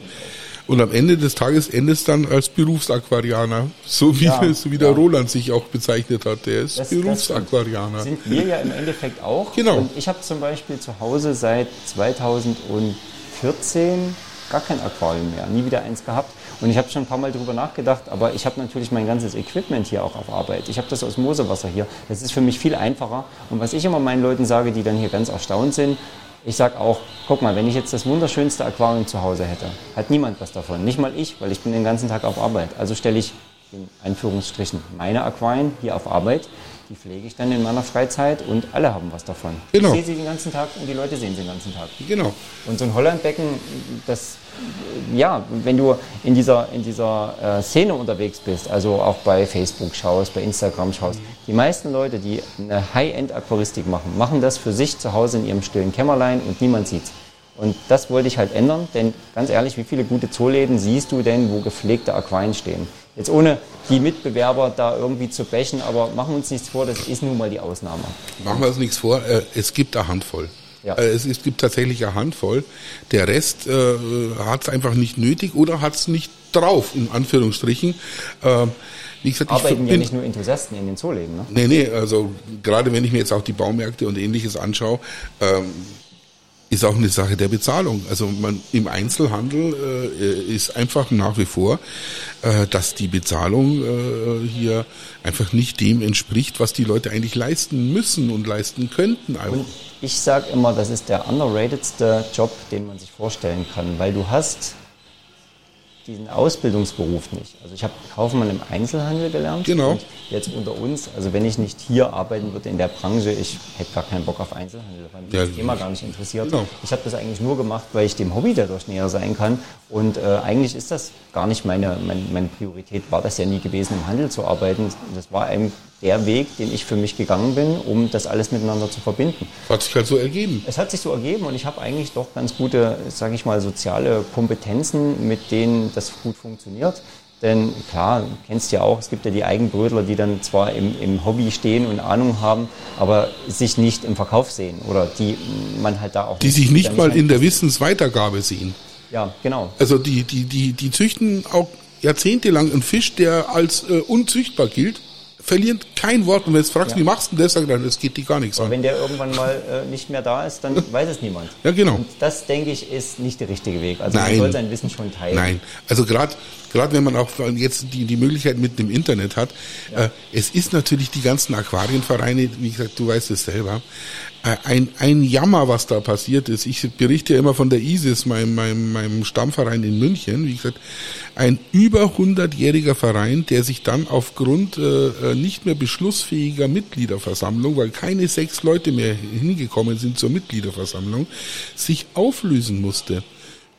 Und am Ende des Tages endest dann als Berufsaquarianer, so wie, ja, so wie der ja. Roland sich auch bezeichnet hat. Der ist das, Berufsaquarianer. Das sind wir ja im Endeffekt auch. Genau. Und ich habe zum Beispiel zu Hause seit 2014 gar kein Aquarium mehr, nie wieder eins gehabt. Und ich habe schon ein paar Mal darüber nachgedacht, aber ich habe natürlich mein ganzes Equipment hier auch auf Arbeit. Ich habe das Osmosewasser hier. Das ist für mich viel einfacher. Und was ich immer meinen Leuten sage, die dann hier ganz erstaunt sind, ich sage auch, guck mal, wenn ich jetzt das wunderschönste Aquarium zu Hause hätte, hat niemand was davon. Nicht mal ich, weil ich bin den ganzen Tag auf Arbeit. Also stelle ich in Anführungsstrichen meine Aquarien hier auf Arbeit die pflege ich dann in meiner Freizeit und alle haben was davon. Genau. Ich sehe sie den ganzen Tag und die Leute sehen sie den ganzen Tag. Genau. Und so ein Hollandbecken, das, ja, wenn du in dieser, in dieser äh, Szene unterwegs bist, also auch bei Facebook schaust, bei Instagram schaust, mhm. die meisten Leute, die eine High-End-Aquaristik machen, machen das für sich zu Hause in ihrem stillen Kämmerlein und niemand sieht's. Und das wollte ich halt ändern, denn ganz ehrlich, wie viele gute Zooläden siehst du denn, wo gepflegte Aquarien stehen? Jetzt ohne die Mitbewerber da irgendwie zu bächen, aber machen wir uns nichts vor, das ist nun mal die Ausnahme. Machen wir uns nichts vor, äh, es gibt eine Handvoll. Ja. Äh, es, gibt tatsächlich eine Handvoll. Der Rest äh, hat es einfach nicht nötig oder hat es nicht drauf, in Anführungsstrichen. Äh, wie gesagt, Arbeiten ich ja nicht nur Enthusiasten in den Zooläden, ne? Nee, nee, also gerade wenn ich mir jetzt auch die Baumärkte und ähnliches anschaue, ähm, ist auch eine Sache der Bezahlung. Also man im Einzelhandel äh, ist einfach nach wie vor, äh, dass die Bezahlung äh, hier einfach nicht dem entspricht, was die Leute eigentlich leisten müssen und leisten könnten. Und ich sage immer, das ist der underratedste Job, den man sich vorstellen kann, weil du hast diesen Ausbildungsberuf nicht. Also ich habe Kaufmann im Einzelhandel gelernt. Genau. jetzt unter uns, also wenn ich nicht hier arbeiten würde in der Branche, ich hätte gar keinen Bock auf Einzelhandel, weil mich ja, das Thema gar nicht interessiert. Genau. Ich habe das eigentlich nur gemacht, weil ich dem Hobby dadurch näher sein kann. Und äh, eigentlich ist das gar nicht meine, meine, meine Priorität, war das ja nie gewesen, im Handel zu arbeiten. Das war eben der Weg, den ich für mich gegangen bin, um das alles miteinander zu verbinden. Hat sich halt so ergeben. Es hat sich so ergeben und ich habe eigentlich doch ganz gute, sage ich mal, soziale Kompetenzen, mit denen das gut funktioniert. Denn klar, du kennst ja auch, es gibt ja die Eigenbrötler, die dann zwar im, im Hobby stehen und Ahnung haben, aber sich nicht im Verkauf sehen oder die man halt da auch. Die sich nicht mal in der Wissensweitergabe sehen. Ja, genau. Also die, die, die, die züchten auch jahrzehntelang einen Fisch, der als äh, unzüchtbar gilt verlieren kein Wort. Und wenn du jetzt fragst, ja. wie machst du das, sagt er, das geht dir gar nichts Aber an. wenn der irgendwann mal äh, nicht mehr da ist, dann weiß es niemand. Ja, genau. Und das, denke ich, ist nicht der richtige Weg. Also Nein. man soll sein Wissen schon teilen. Nein, also gerade gerade wenn man auch jetzt die, die Möglichkeit mit dem Internet hat, ja. äh, es ist natürlich die ganzen Aquarienvereine, wie gesagt, du weißt es selber, ein, ein Jammer, was da passiert ist. Ich berichte ja immer von der ISIS, meinem, meinem, meinem Stammverein in München. Wie gesagt, ein über 100-jähriger Verein, der sich dann aufgrund äh, äh, nicht mehr beschlussfähiger Mitgliederversammlung, weil keine sechs Leute mehr hingekommen sind zur Mitgliederversammlung, sich auflösen musste.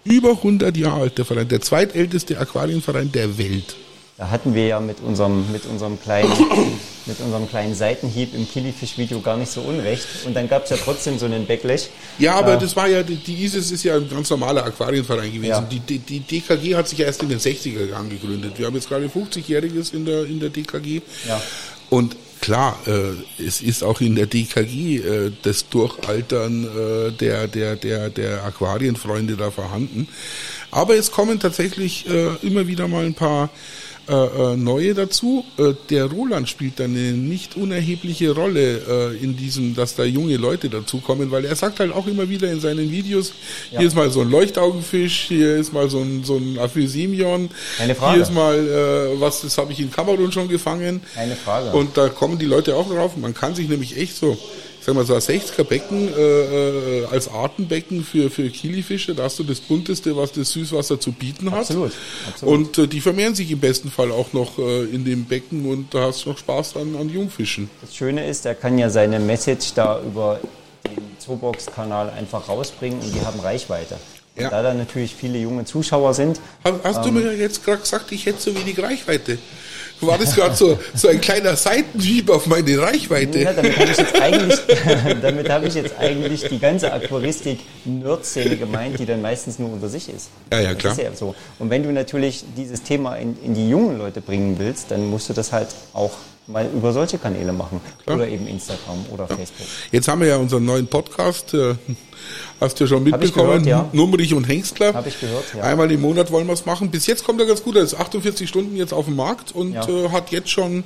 Über 100 Jahre alt, der Verein. Der zweitälteste Aquarienverein der Welt. Da hatten wir ja mit unserem, mit unserem, kleinen, mit unserem kleinen Seitenhieb im Killifisch-Video gar nicht so unrecht. Und dann gab es ja trotzdem so einen Backlash. Ja, aber äh, das war ja, die, ISIS ist ja ein ganz normaler Aquarienverein gewesen. Ja. Die, die, die, DKG hat sich ja erst in den 60er Jahren gegründet. Wir haben jetzt gerade 50-Jähriges in der, in der DKG. Ja. Und klar, äh, es ist auch in der DKG äh, das Durchaltern äh, der, der, der, der Aquarienfreunde da vorhanden. Aber es kommen tatsächlich äh, immer wieder mal ein paar äh, äh, neue dazu. Äh, der Roland spielt da eine nicht unerhebliche Rolle äh, in diesem, dass da junge Leute dazukommen, weil er sagt halt auch immer wieder in seinen Videos, ja. hier ist mal so ein Leuchtaugenfisch, hier ist mal so ein, so ein Aphysemion, hier ist mal äh, was, das habe ich in Kamerun schon gefangen. Eine Frage. Und da kommen die Leute auch drauf. Man kann sich nämlich echt so sag mal so ein 60er Becken äh, äh, als Artenbecken für, für Kilifische, da hast du das bunteste, was das Süßwasser zu bieten hat. Absolut. absolut. Und äh, die vermehren sich im besten Fall auch noch äh, in dem Becken und da hast du noch Spaß an, an Jungfischen. Das Schöne ist, er kann ja seine Message da über den Zoobox-Kanal einfach rausbringen und die haben Reichweite. Ja. Da da natürlich viele junge Zuschauer sind. Hast, hast ähm, du mir jetzt gerade gesagt, ich hätte so wenig Reichweite? War das gerade so, so ein kleiner Seitenhieb auf meine Reichweite. Ja, damit habe ich jetzt eigentlich, damit habe ich jetzt eigentlich die ganze Aquaristik-Nerd-Szene gemeint, die dann meistens nur unter sich ist. Ja, ja, klar. Ja so. Und wenn du natürlich dieses Thema in, in die jungen Leute bringen willst, dann musst du das halt auch mal über solche Kanäle machen. Klar. Oder eben Instagram oder ja. Facebook. Jetzt haben wir ja unseren neuen Podcast. Äh, Hast du ja schon mitbekommen? Gehört, ja. Nummerich und Hengstler. Habe ich gehört, ja. Einmal im Monat wollen wir es machen. Bis jetzt kommt er ganz gut. Er ist 48 Stunden jetzt auf dem Markt und ja. äh, hat jetzt schon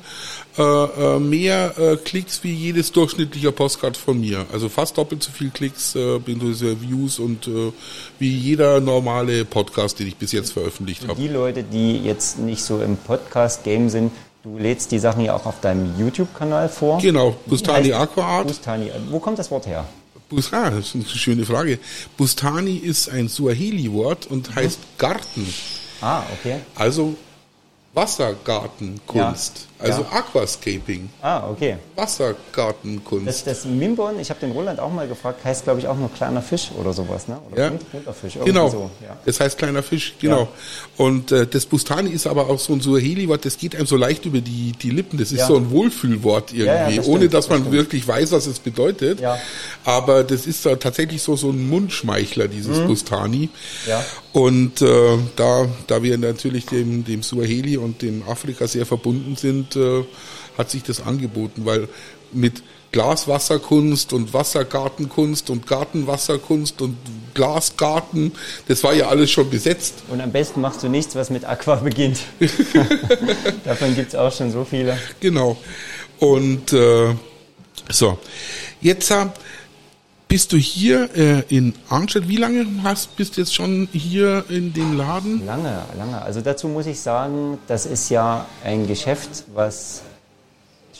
äh, äh, mehr äh, Klicks wie jedes durchschnittliche Postcard von mir. Also fast doppelt so viel Klicks, äh. Views und äh, wie jeder normale Podcast, den ich bis jetzt veröffentlicht habe. Die Leute, die jetzt nicht so im Podcast-Game sind, Du lädst die Sachen ja auch auf deinem YouTube-Kanal vor. Genau, Bustani Aquaart. Bustani. Wo kommt das Wort her? Busra, das ist eine schöne Frage. Bustani ist ein Suaheli-Wort und heißt Garten. Ah, okay. Also Wassergartenkunst. Also ja. Aquascaping. Ah, okay. Wassergartenkunst. Das, das Mimbon, ich habe den Roland auch mal gefragt, heißt glaube ich auch nur kleiner Fisch oder sowas, ne? Oder ja. Fisch. Genau. So. Ja. Das heißt kleiner Fisch, genau. Ja. Und äh, das Bustani ist aber auch so ein Suaheli-Wort, das geht einem so leicht über die, die Lippen. Das ist so ein Wohlfühlwort irgendwie, das ohne dass man das wirklich weiß, was es bedeutet. Ja. Aber das ist da tatsächlich so, so ein Mundschmeichler, dieses mhm. Bustani. Ja. Und äh, da, da wir natürlich dem, dem Suaheli und dem Afrika sehr verbunden sind, und äh, hat sich das angeboten, weil mit Glaswasserkunst und Wassergartenkunst und Gartenwasserkunst und Glasgarten, das war ja alles schon besetzt. Und am besten machst du nichts, was mit Aqua beginnt. Davon gibt es auch schon so viele. Genau. Und äh, so, jetzt äh, bist du hier äh, in Arnstadt. Wie lange hast, bist du jetzt schon hier in dem Laden? Lange, lange. Also dazu muss ich sagen, das ist ja ein Geschäft, was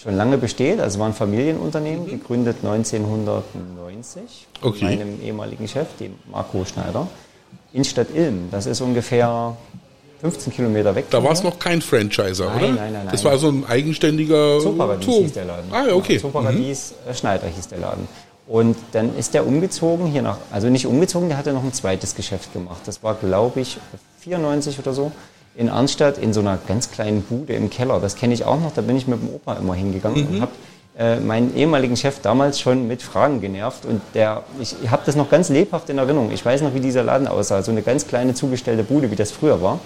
schon lange besteht. Also war ein Familienunternehmen, mhm. gegründet 1990 okay. von meinem ehemaligen Chef, dem Marco Schneider, in Stadt Ilm. Das ist ungefähr 15 Kilometer weg. Da war es noch kein Franchiser, nein, oder? Nein, nein, nein. Das war so ein eigenständiger Zooparadies hieß der Laden. Ah, okay. Zooparadies mhm. Schneider hieß der Laden. Und dann ist der umgezogen hier nach, also nicht umgezogen, der hatte noch ein zweites Geschäft gemacht. Das war, glaube ich, 94 oder so in Arnstadt in so einer ganz kleinen Bude im Keller. Das kenne ich auch noch, da bin ich mit dem Opa immer hingegangen mhm. und habe äh, meinen ehemaligen Chef damals schon mit Fragen genervt. Und der, ich habe das noch ganz lebhaft in Erinnerung. Ich weiß noch, wie dieser Laden aussah. So eine ganz kleine zugestellte Bude, wie das früher war.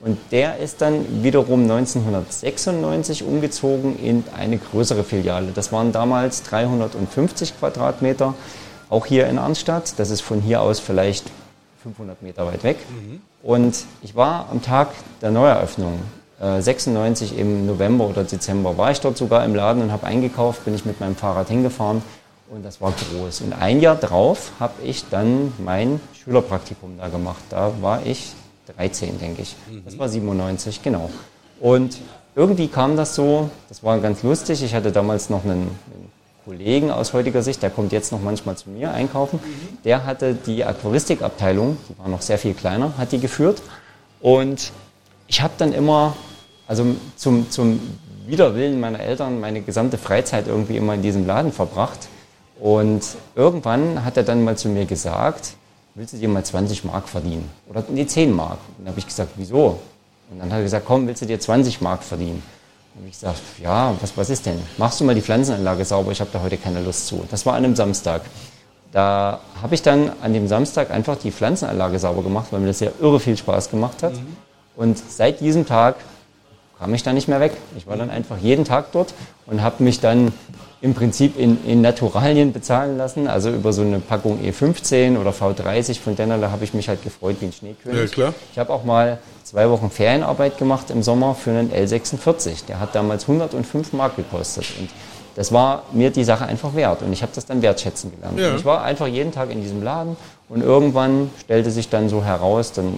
Und der ist dann wiederum 1996 umgezogen in eine größere Filiale. Das waren damals 350 Quadratmeter, auch hier in Arnstadt. Das ist von hier aus vielleicht 500 Meter weit weg. Mhm. Und ich war am Tag der Neueröffnung, äh, 96 im November oder Dezember, war ich dort sogar im Laden und habe eingekauft, bin ich mit meinem Fahrrad hingefahren und das war groß. Und ein Jahr drauf habe ich dann mein Schülerpraktikum da gemacht. Da war ich 13, denke ich. Das war 97, genau. Und irgendwie kam das so, das war ganz lustig. Ich hatte damals noch einen, einen Kollegen aus heutiger Sicht, der kommt jetzt noch manchmal zu mir einkaufen. Der hatte die Aquaristikabteilung, die war noch sehr viel kleiner, hat die geführt. Und ich habe dann immer, also zum, zum Widerwillen meiner Eltern, meine gesamte Freizeit irgendwie immer in diesem Laden verbracht. Und irgendwann hat er dann mal zu mir gesagt, willst du dir mal 20 Mark verdienen? Oder nee, 10 Mark. Und dann habe ich gesagt, wieso? Und dann hat er gesagt, komm, willst du dir 20 Mark verdienen? Und ich gesagt, ja, was, was ist denn? Machst du mal die Pflanzenanlage sauber? Ich habe da heute keine Lust zu. Das war an einem Samstag. Da habe ich dann an dem Samstag einfach die Pflanzenanlage sauber gemacht, weil mir das ja irre viel Spaß gemacht hat. Mhm. Und seit diesem Tag kam ich da nicht mehr weg. Ich war dann einfach jeden Tag dort und habe mich dann im Prinzip in, in Naturalien bezahlen lassen. Also über so eine Packung E15 oder V30 von Dennerle habe ich mich halt gefreut wie ein Schneekönig. Ja, klar. Ich habe auch mal zwei Wochen Ferienarbeit gemacht im Sommer für einen L46. Der hat damals 105 Mark gekostet. Und das war mir die Sache einfach wert. Und ich habe das dann wertschätzen gelernt. Ja. Ich war einfach jeden Tag in diesem Laden und irgendwann stellte sich dann so heraus, dann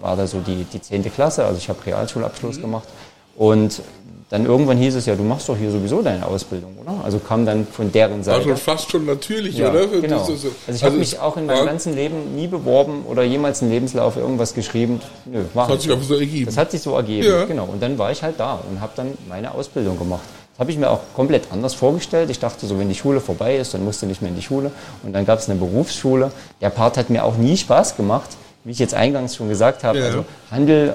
war da so die, die 10. Klasse, also ich habe Realschulabschluss mhm. gemacht. Und dann irgendwann hieß es ja, du machst doch hier sowieso deine Ausbildung, oder? Also kam dann von deren Seite. Also fast schon natürlich, ja, oder? Genau. also ich also habe mich auch in meinem ganzen Leben nie beworben oder jemals einen Lebenslauf irgendwas geschrieben. Nö, war das hat sich einfach so ergeben. Das hat sich so ergeben, ja. genau. Und dann war ich halt da und habe dann meine Ausbildung gemacht. Das habe ich mir auch komplett anders vorgestellt. Ich dachte so, wenn die Schule vorbei ist, dann musst du nicht mehr in die Schule. Und dann gab es eine Berufsschule. Der Part hat mir auch nie Spaß gemacht, wie ich jetzt eingangs schon gesagt habe. Ja. Also Handel,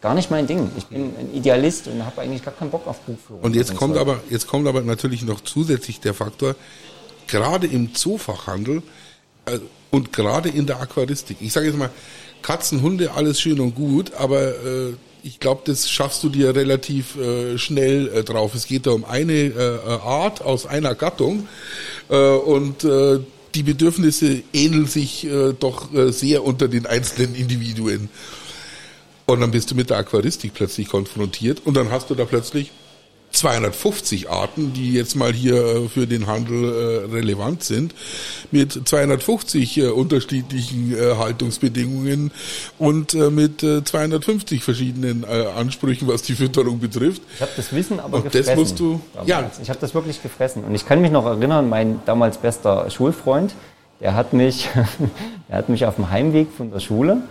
gar nicht mein Ding. Ich bin ein Idealist und habe eigentlich gar keinen Bock auf Buchführung. Und jetzt kommt aber, jetzt kommt aber natürlich noch zusätzlich der Faktor, gerade im Zoofachhandel äh, und gerade in der Aquaristik. Ich sage jetzt mal, Katzen, Hunde, alles schön und gut, aber äh, ich glaube, das schaffst du dir relativ äh, schnell äh, drauf. Es geht da um eine äh, Art aus einer Gattung äh, und äh, die Bedürfnisse ähneln sich äh, doch äh, sehr unter den einzelnen Individuen. Und dann bist du mit der Aquaristik plötzlich konfrontiert und dann hast du da plötzlich 250 Arten, die jetzt mal hier äh, für den Handel äh, relevant sind, mit 250 äh, unterschiedlichen Haltungsbedingungen und mit 250 verschiedenen Ansprüchen, was die Fütterung betrifft. Ich habe das Wissen aber und gefressen. Das musst du, ja. Ich habe das wirklich gefressen. Und ich kann mich noch erinnern, mein damals bester Schulfreund, der hat mich, der hat mich auf dem Heimweg von der Schule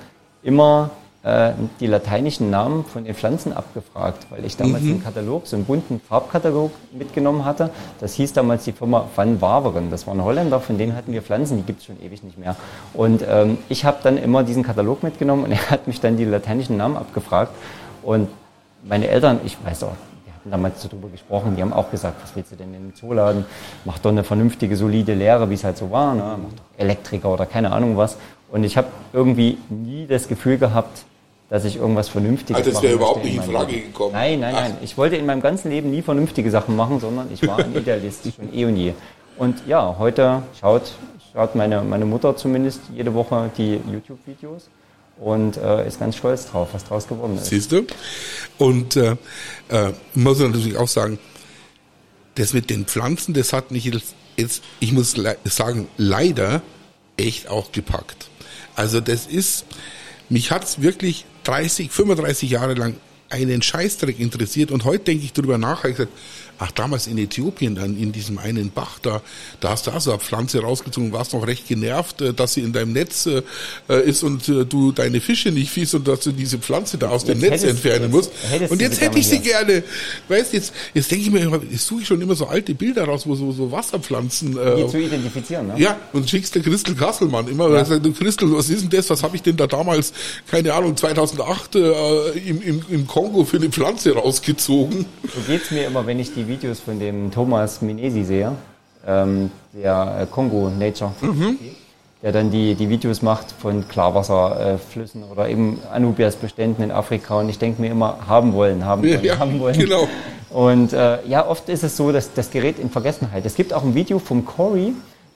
immer äh, die lateinischen Namen von den Pflanzen abgefragt, weil ich damals mhm. einen Katalog, so einen bunten Farbkatalog mitgenommen hatte. Das hieß damals die Firma Van Waveren. Das waren Holländer, von denen hatten wir Pflanzen, die gibt es schon ewig nicht mehr. Und ähm, ich habe dann immer diesen Katalog mitgenommen und er hat mich dann die lateinischen Namen abgefragt. Und meine Eltern, ich weiß auch, wir hatten damals so drüber gesprochen, die haben auch gesagt, was willst du denn in den Zooladen? Mach doch eine vernünftige, solide Lehre, wie es halt so war. Ne? Mach doch Elektriker oder keine Ahnung was. Und ich habe irgendwie nie das Gefühl gehabt, dass ich irgendwas Vernünftiges also das wäre überhaupt nicht in Frage Leben. gekommen. Nein, nein, Ach. nein. Ich wollte in meinem ganzen Leben nie vernünftige Sachen machen, sondern ich war ein Idealist schon eh und je. Und ja, heute schaut, schaut meine, meine Mutter zumindest jede Woche die YouTube-Videos und äh, ist ganz stolz drauf, was draus geworden ist. Siehst du? Und äh, äh, muss natürlich auch sagen, das mit den Pflanzen, das hat mich jetzt, jetzt ich muss sagen, leider echt auch gepackt. Also das ist, mich hat's wirklich 30, 35 Jahre lang einen Scheißdreck interessiert und heute denke ich darüber nach, habe ich gesagt, ach damals in Äthiopien dann in diesem einen Bach da, da hast du also eine Pflanze rausgezogen, warst noch recht genervt, äh, dass sie in deinem Netz äh, ist und äh, du deine Fische nicht fies und dass du diese Pflanze da aus jetzt dem Netz entfernen musst. Und jetzt hätte ich sie gerne. Weißt jetzt, jetzt denke ich mir, jetzt suche ich schon immer so alte Bilder raus, wo so, so Wasserpflanzen. Äh, zu identifizieren, ne? Ja, und schickst der Christel Kasselmann immer, ja. sagt, du Christel, was ist denn das? Was habe ich denn da damals, keine Ahnung, 2008 äh, im, im, im Kongo für eine Pflanze rausgezogen? So geht's mir immer, wenn ich die Videos von dem Thomas Minesi sehe, ähm, der Kongo äh, Nature, mhm. der dann die, die Videos macht von Klarwasserflüssen oder eben Anubias-Beständen in Afrika. Und ich denke mir immer, haben wollen, haben wollen, ja, haben wollen. Genau. Und äh, ja, oft ist es so, dass das gerät in Vergessenheit. Es gibt auch ein Video vom Cory,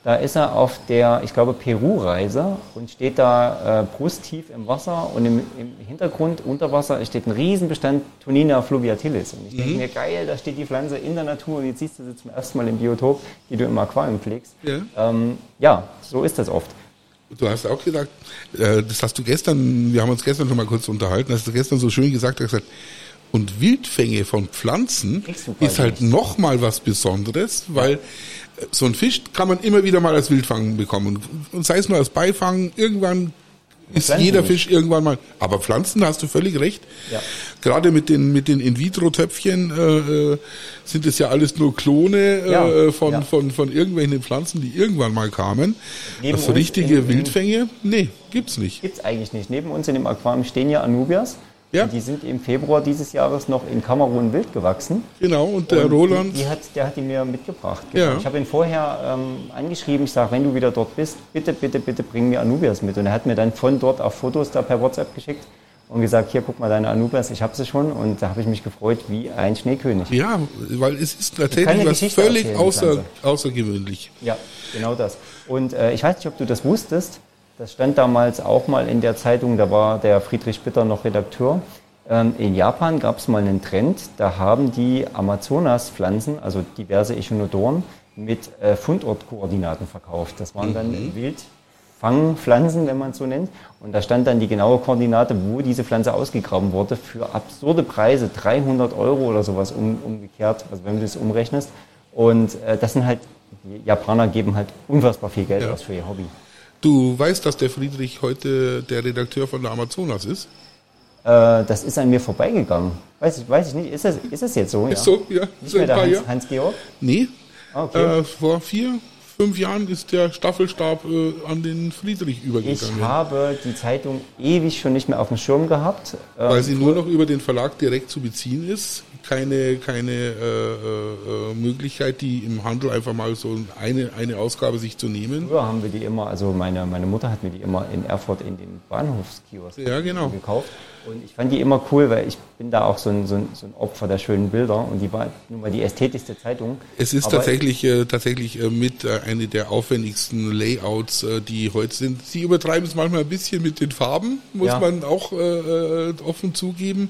da ist er auf der, ich glaube, Peru-Reise und steht da äh, brusttief im Wasser und im, im, Hintergrund unter Wasser steht ein Riesenbestand Tonina fluviatilis. Und ich mhm. denke mir, geil, da steht die Pflanze in der Natur und jetzt siehst du sie zum ersten Mal im Biotop, die du im Aquarium pflegst. Ja, ähm, ja so ist das oft. Du hast auch gesagt, äh, das hast du gestern, wir haben uns gestern schon mal kurz unterhalten, hast du gestern so schön gesagt, hast gesagt, und Wildfänge von Pflanzen ist halt nochmal was Besonderes, weil so ein Fisch kann man immer wieder mal als Wildfang bekommen. Und sei es nur als Beifang, irgendwann ist jeder. Fisch irgendwann mal. Aber Pflanzen, da hast du völlig recht. Ja. Gerade mit den mit den In-vitro-Töpfchen äh, äh, sind es ja alles nur Klone äh, Ja, äh, von, ja. von von irgendwelchen Pflanzen, die irgendwann mal kamen. Neben das uns richtige in- Wildfänge, nee, gibt's nicht. Gibt's eigentlich nicht. Neben uns in dem Aquarium stehen ja Anubias. Ja. Die sind im Februar dieses Jahres noch in Kamerun wild gewachsen. Genau. Und der Und Roland, Die, die hat, der hat die mir mitgebracht. Ja. Ich habe ihn vorher ähm, angeschrieben. Ich sage, wenn du wieder dort bist, bitte, bitte, bitte bring mir Anubias mit. Und er hat mir dann von dort auch Fotos da per WhatsApp geschickt und gesagt, hier, guck mal deine Anubias, ich habe sie schon. Und da habe ich mich gefreut wie ein Schneekönig. ja, weil es ist tatsächlich was völlig außer, außergewöhnlich. Ja, genau das. Und äh, ich weiß nicht, ob du das wusstest. Das stand damals auch mal in der Zeitung, da war der Friedrich Bitter noch Redakteur. Ähm, in Japan gab es mal einen Trend, da haben die Amazonas-Pflanzen, also diverse Echinodoren, mit äh, Fundortkoordinaten verkauft. Das waren dann Wildfangpflanzen, wenn man es so nennt. Und da stand dann die genaue Koordinate, wo diese Pflanze ausgegraben wurde, für absurde Preise, 300 Euro oder sowas um, umgekehrt, also wenn du das umrechnest. Und äh, das sind halt, die Japaner geben halt unfassbar viel Geld Ja. aus für ihr Hobby. Du weißt, dass der Friedrich heute der Redakteur von der Amazonas ist? Äh, das ist an mir vorbeigegangen. Weiß ich, weiß ich nicht. Ist das, ist das jetzt so? Ist so, ja. Nicht Seit mehr ein der paar Hans, Jahren. Hans-Georg? Nee, Ah, Okay. äh, vor vier, fünf Jahren ist der Staffelstab äh, an den Friedrich ich übergegangen. habe die Zeitung ewig schon nicht mehr auf dem Schirm gehabt. Ähm, weil sie nur noch über den Verlag direkt zu beziehen ist. Keine, keine äh, äh, äh, Möglichkeit, die im Handel einfach mal so eine, eine Ausgabe sich zu nehmen. Früher haben wir die immer, also meine, meine Mutter hat mir die immer in Erfurt in den Bahnhofskiosk Ja, genau. gekauft. Und ich fand die immer cool, weil ich bin da auch so ein, so ein, so ein Opfer der schönen Bilder und die war nun mal die ästhetischste Zeitung. Es ist Aber tatsächlich, äh, tatsächlich äh, mit äh, eine der aufwendigsten Layouts, äh, die heute sind. Sie übertreiben es manchmal ein bisschen mit den Farben, muss Ja. man auch äh, äh, offen zugeben.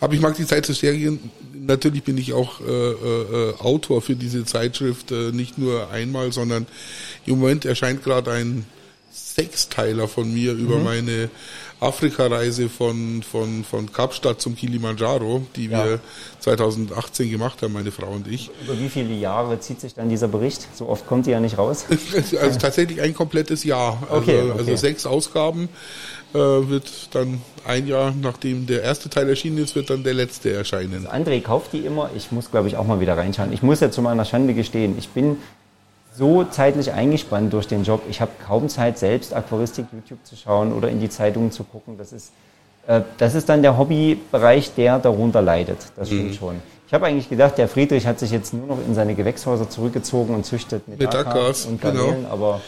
Aber ich mag die Zeit zu Serien. Natürlich bin ich auch äh, äh, Autor für diese Zeitschrift, äh, nicht nur einmal, sondern im Moment erscheint gerade ein Sechsteiler von mir über Mhm. meine Afrika-Reise von, von, von Kapstadt zum Kilimanjaro, die Ja. wir 2018 gemacht haben, meine Frau und ich. über wie viele Jahre zieht sich dann dieser Bericht? So oft kommt die ja nicht raus. Also tatsächlich ein komplettes Jahr. Also, Okay, okay. also sechs Ausgaben äh, wird dann ein Jahr, nachdem der erste Teil erschienen ist, wird dann der letzte erscheinen. André kauft die immer. Ich muss, glaube ich, auch mal wieder reinschauen. Ich muss ja zu meiner Schande gestehen, ich bin so zeitlich eingespannt durch den Job. Ich habe kaum Zeit, selbst Aquaristik YouTube zu schauen oder in die Zeitungen zu gucken. Das ist, äh, das ist dann der Hobbybereich, der darunter leidet. Das Mhm. stimmt schon. Ich habe eigentlich gedacht, der Friedrich hat sich jetzt nur noch in seine Gewächshäuser zurückgezogen und züchtet Metakas Metakas, und genau. Garnelen, aber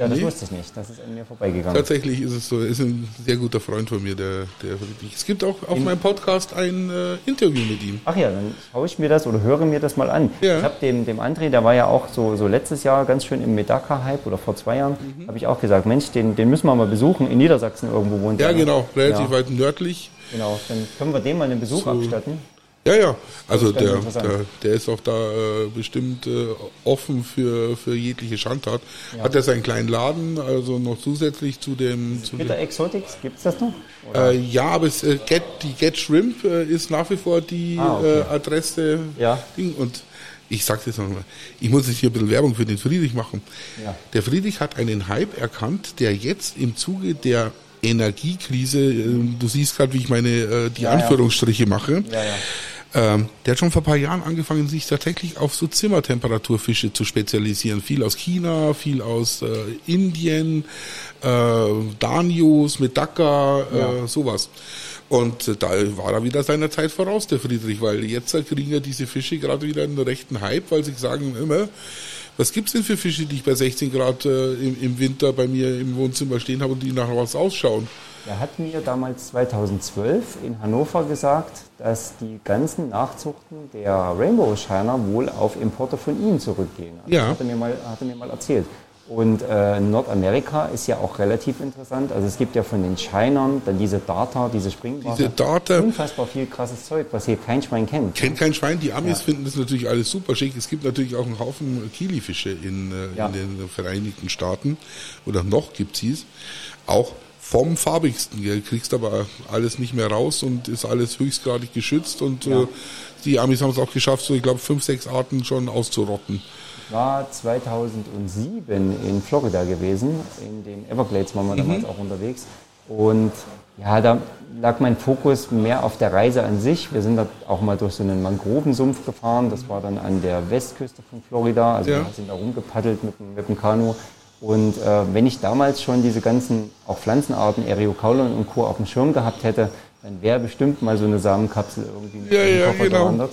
ja, das Nee. wusste ich nicht. Das ist an mir vorbeigegangen. Tatsächlich ist es so, ist ein sehr guter Freund von mir, der, der. Es gibt auch auf meinem Podcast ein äh, Interview mit ihm. Ach ja, dann schaue ich mir das oder höre mir das mal an. Ja. Ich habe dem, dem André, der war ja auch so, so letztes Jahr ganz schön im Medaka-Hype oder vor zwei Jahren, Mhm. habe ich auch gesagt, Mensch, den, den müssen wir mal besuchen. In Niedersachsen irgendwo wohnt Ja, der. genau, relativ Ja, weit nördlich. genau, dann können wir dem mal einen Besuch So. abstatten. Ja, ja. Also der, der, der ist auch da äh, bestimmt äh, offen für, für jegliche Schandtat. Ja. Hat er seinen kleinen Laden, also noch zusätzlich zu dem, zu dem Bitter Exotics, gibt es das noch? Äh, ja, aber es, äh, Get, die Get Shrimp äh, ist nach wie vor die Ah, okay. äh, Adresse. Ja. Ding. Und ich sage jetzt nochmal, ich muss jetzt hier ein bisschen Werbung für den Friedrich machen. Ja. Der Friedrich hat einen Hype erkannt, der jetzt im Zuge der Energiekrise, äh, du siehst gerade, wie ich meine äh, die Ja, ja. Anführungsstriche mache, Ja, ja. ähm, der hat schon vor ein paar Jahren angefangen, sich tatsächlich auf so Zimmertemperaturfische zu spezialisieren. Viel aus China, viel aus äh, Indien, äh, Danios, Medaka, Ja. äh, sowas. Und äh, da war er wieder seiner Zeit voraus, der Friedrich, weil jetzt äh, kriegen ja diese Fische gerade wieder einen rechten Hype, weil sie sagen immer, was gibt's denn für Fische, die ich bei 16 Grad äh, im, im Winter bei mir im Wohnzimmer stehen habe und die nach was ausschauen? Er hat mir damals 2012 in Hannover gesagt, dass die ganzen Nachzuchten der Rainbow Shiner wohl auf Importe von ihm zurückgehen. Also Ja. Das hat er mir mal, hat er mir mal erzählt. Und äh, Nordamerika ist ja auch relativ interessant. Also es gibt ja von den Shinern dann diese Darter, diese Springwasser. Diese Darter. Unfassbar viel krasses Zeug, was hier kein Schwein kennt. Kennt kein Schwein. Die Amis finden das natürlich alles super schick. Es gibt natürlich auch einen Haufen Kilifische in, äh, Ja. in den Vereinigten Staaten. Oder noch gibt's es. Auch vom farbigsten. Gell. Kriegst aber alles nicht mehr raus und ist alles höchstgradig geschützt. Und Ja. äh, die Amis haben es auch geschafft, so ich glaube fünf, sechs Arten schon auszurotten. Ich war 2007 in Florida gewesen. In den Everglades waren wir damals auch unterwegs. Und ja, da lag mein Fokus mehr auf der Reise an sich. Wir sind da auch mal durch so einen Mangrovensumpf gefahren. Das war dann an der Westküste von Florida. Also ja. wir sind da rumgepaddelt mit, mit dem Kanu. Und äh, wenn ich damals schon diese ganzen auch Pflanzenarten, Eriocaulon und Co. auf dem Schirm gehabt hätte, dann wäre bestimmt mal so eine Samenkapsel irgendwie mit ja, ja, Koffer genau. gewandert.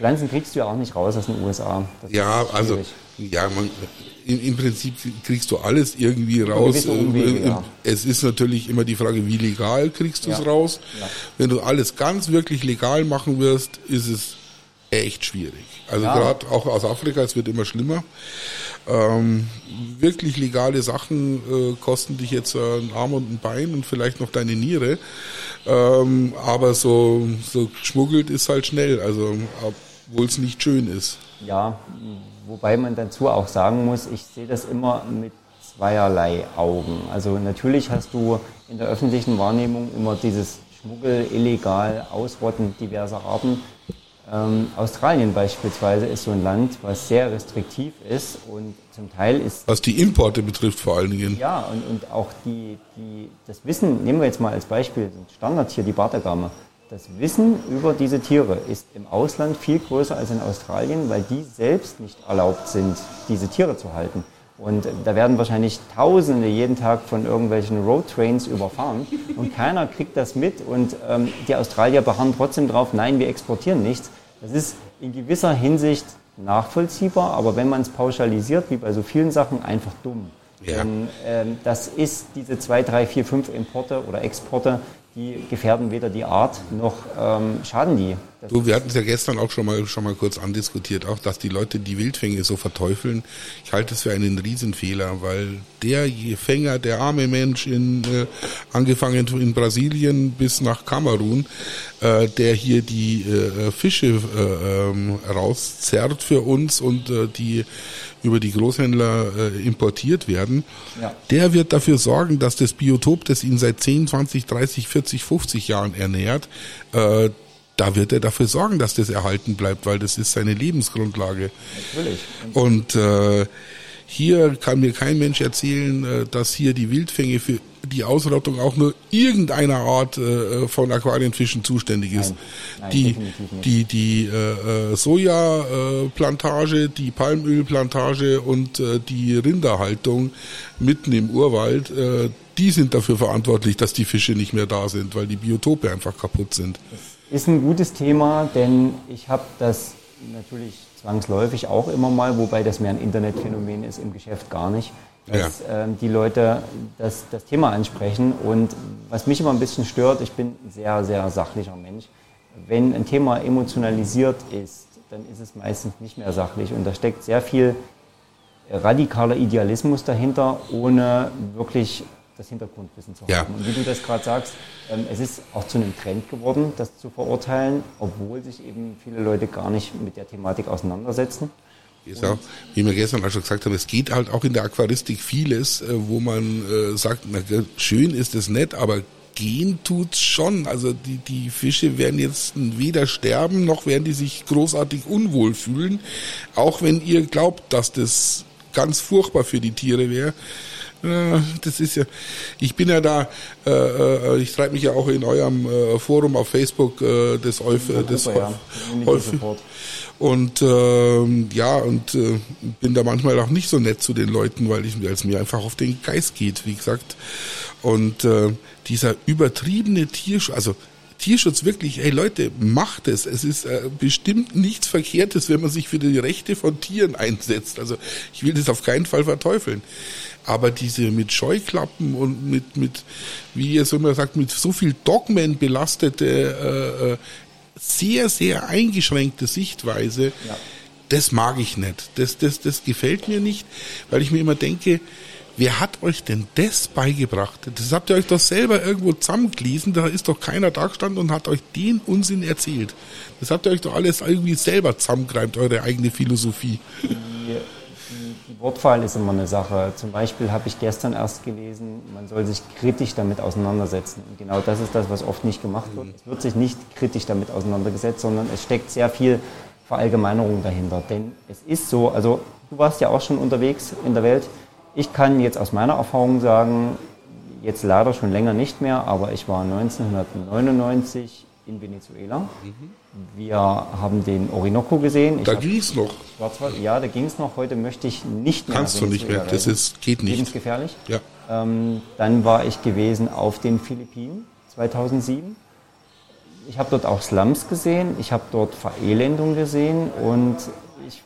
Pflanzen kriegst du ja auch nicht raus aus den USA. Das ja, also ja, man, im, im, Prinzip kriegst du alles irgendwie raus. Umwege, äh, ja. Es ist natürlich immer die Frage, wie legal kriegst du es ja. raus. Ja. Wenn du alles ganz wirklich legal machen wirst, ist es echt schwierig. Also gerade auch aus Afrika, es wird immer schlimmer. Ähm, wirklich legale Sachen äh, kosten dich jetzt äh, einen Arm und ein Bein und vielleicht noch deine Niere. Ähm, aber so, so geschmuggelt ist halt schnell. Also obwohl es nicht schön ist. Ja, wobei man dazu auch sagen muss, ich sehe das immer mit zweierlei Augen. Also natürlich hast du in der öffentlichen Wahrnehmung immer dieses Schmuggel, illegal, Ausrotten diverser Arten. Ähm, Australien beispielsweise ist so ein Land, was sehr restriktiv ist und zum Teil ist. Was die Importe betrifft vor allen Dingen. Ja, und, und auch die, die, das Wissen, nehmen wir jetzt mal als Beispiel, Standard hier, die Bartagame. Das Wissen über diese Tiere ist im Ausland viel größer als in Australien, weil die selbst nicht erlaubt sind, diese Tiere zu halten. Und da werden wahrscheinlich Tausende jeden Tag von irgendwelchen Roadtrains überfahren und keiner kriegt das mit und ähm, die Australier beharren trotzdem drauf, nein, wir exportieren nichts. Das ist in gewisser Hinsicht nachvollziehbar, aber wenn man es pauschalisiert, wie bei so vielen Sachen, einfach dumm. Ja. Denn ähm, das ist diese zwei, drei, vier, fünf Importe oder Exporte, die gefährden weder die Art noch ähm, schaden die. Du, wir hatten es ja gestern auch schon mal schon mal kurz andiskutiert, auch dass die Leute die Wildfänge so verteufeln. Ich halte es für einen Riesenfehler, weil der Fänger, der arme Mensch in äh, angefangen in Brasilien bis nach Kamerun, äh, der hier die äh, Fische äh, ähm, rauszerrt für uns und äh, die über die Großhändler äh, importiert werden, ja. der wird dafür sorgen, dass das Biotop, das ihn seit 10, 20, 30, 40, 50 Jahren ernährt, äh, da wird er dafür sorgen, dass das erhalten bleibt, weil das ist seine Lebensgrundlage. Natürlich. Und äh, hier kann mir kein Mensch erzählen, äh, dass hier die Wildfänge für die Ausrottung auch nur irgendeiner Art äh, von Aquarienfischen zuständig ist. Nein, nein, die, die, die äh, Sojaplantage, die Palmölplantage und äh, die Rinderhaltung mitten im Urwald, äh, die sind dafür verantwortlich, dass die Fische nicht mehr da sind, weil die Biotope einfach kaputt sind. Das ist ein gutes Thema, denn ich habe das natürlich zwangsläufig auch immer mal, wobei das mehr ein Internetphänomen ist, im Geschäft gar nicht, dass ja. ähm, die Leute das, das Thema ansprechen. Und was mich immer ein bisschen stört, ich bin ein sehr, sehr sachlicher Mensch. Wenn ein Thema emotionalisiert ist, dann ist es meistens nicht mehr sachlich. Und da steckt sehr viel radikaler Idealismus dahinter, ohne wirklich das Hintergrundwissen zu haben. Ja. Und wie du das gerade sagst, ähm, es ist auch zu einem Trend geworden, das zu verurteilen, obwohl sich eben viele Leute gar nicht mit der Thematik auseinandersetzen. Ist auch, wie wir gestern auch schon gesagt haben, es geht halt auch in der Aquaristik vieles, äh, wo man äh, sagt, na, schön ist es nett, aber gehen tut's schon. Also die, die Fische werden jetzt weder sterben, noch werden die sich großartig unwohl fühlen. Auch wenn ihr glaubt, dass das ganz furchtbar für die Tiere wäre. Ja, das ist ja, ich bin ja da, äh, äh, ich treibe mich ja auch in eurem äh, Forum auf Facebook äh, des Euf, äh, des ja, Euf, und ähm, ja und äh, bin da manchmal auch nicht so nett zu den Leuten, weil ich als mir einfach auf den Geist geht, wie gesagt. Und äh, dieser übertriebene Tierschutz, also Tierschutz wirklich, hey Leute, macht es. Es ist äh, bestimmt nichts Verkehrtes, wenn man sich für die Rechte von Tieren einsetzt. Also ich will das auf keinen Fall verteufeln. Aber diese mit Scheuklappen und mit, mit wie ihr so immer sagt, mit so viel Dogmen belastete, äh, äh, sehr, sehr eingeschränkte Sichtweise, ja. das mag ich nicht. Das, das, das gefällt mir nicht, weil ich mir immer denke, Wer hat euch denn das beigebracht? Das habt ihr euch doch selber irgendwo zusammengelesen, da ist doch keiner da gestanden und hat euch den Unsinn erzählt. Das habt ihr euch doch alles irgendwie selber zusammengereimt, eure eigene Philosophie. Die Wortwahl ist immer eine Sache. Zum Beispiel habe ich gestern erst gelesen, man soll sich kritisch damit auseinandersetzen. Und genau das ist das, was oft nicht gemacht wird. Es wird sich nicht kritisch damit auseinandergesetzt, sondern es steckt sehr viel Verallgemeinerung dahinter. Denn es ist so, also du warst ja auch schon unterwegs in der Welt. Ich kann jetzt aus meiner Erfahrung sagen, jetzt leider schon länger nicht mehr, aber ich war 1999 in Venezuela. Mhm. Wir haben den Orinoco gesehen. Ich da ging es noch. Ja, da ging es noch. Heute möchte ich nicht mehr. Kannst du nicht mehr. Das ist, geht nicht. Lebensgefährlich. Ja. Ähm, dann war ich gewesen auf den Philippinen 2007. Ich habe dort auch Slums gesehen. Ich habe dort Verelendung gesehen und ich,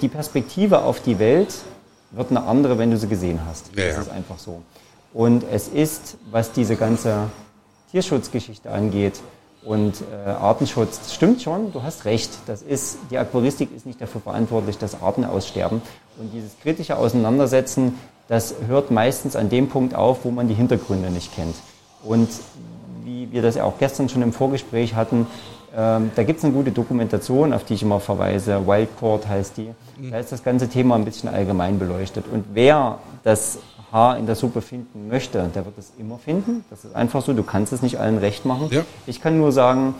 die Perspektive auf die Welt wird eine andere, wenn du sie gesehen hast. Ja, das ist einfach so. Und es ist, was diese ganze Tierschutzgeschichte angeht, und äh, Artenschutz, stimmt schon, du hast recht. Das ist, die Aquaristik ist nicht dafür verantwortlich, dass Arten aussterben. Und dieses kritische Auseinandersetzen, das hört meistens an dem Punkt auf, wo man die Hintergründe nicht kennt. Und wie wir das auch gestern schon im Vorgespräch hatten, ähm, da gibt es eine gute Dokumentation, auf die ich immer verweise. Wildcourt heißt die. Da ist das ganze Thema ein bisschen allgemein beleuchtet. Und wer das Haar in der Suppe finden möchte, der wird es immer finden. Das ist einfach so. Du kannst es nicht allen recht machen. Ja. Ich kann nur sagen,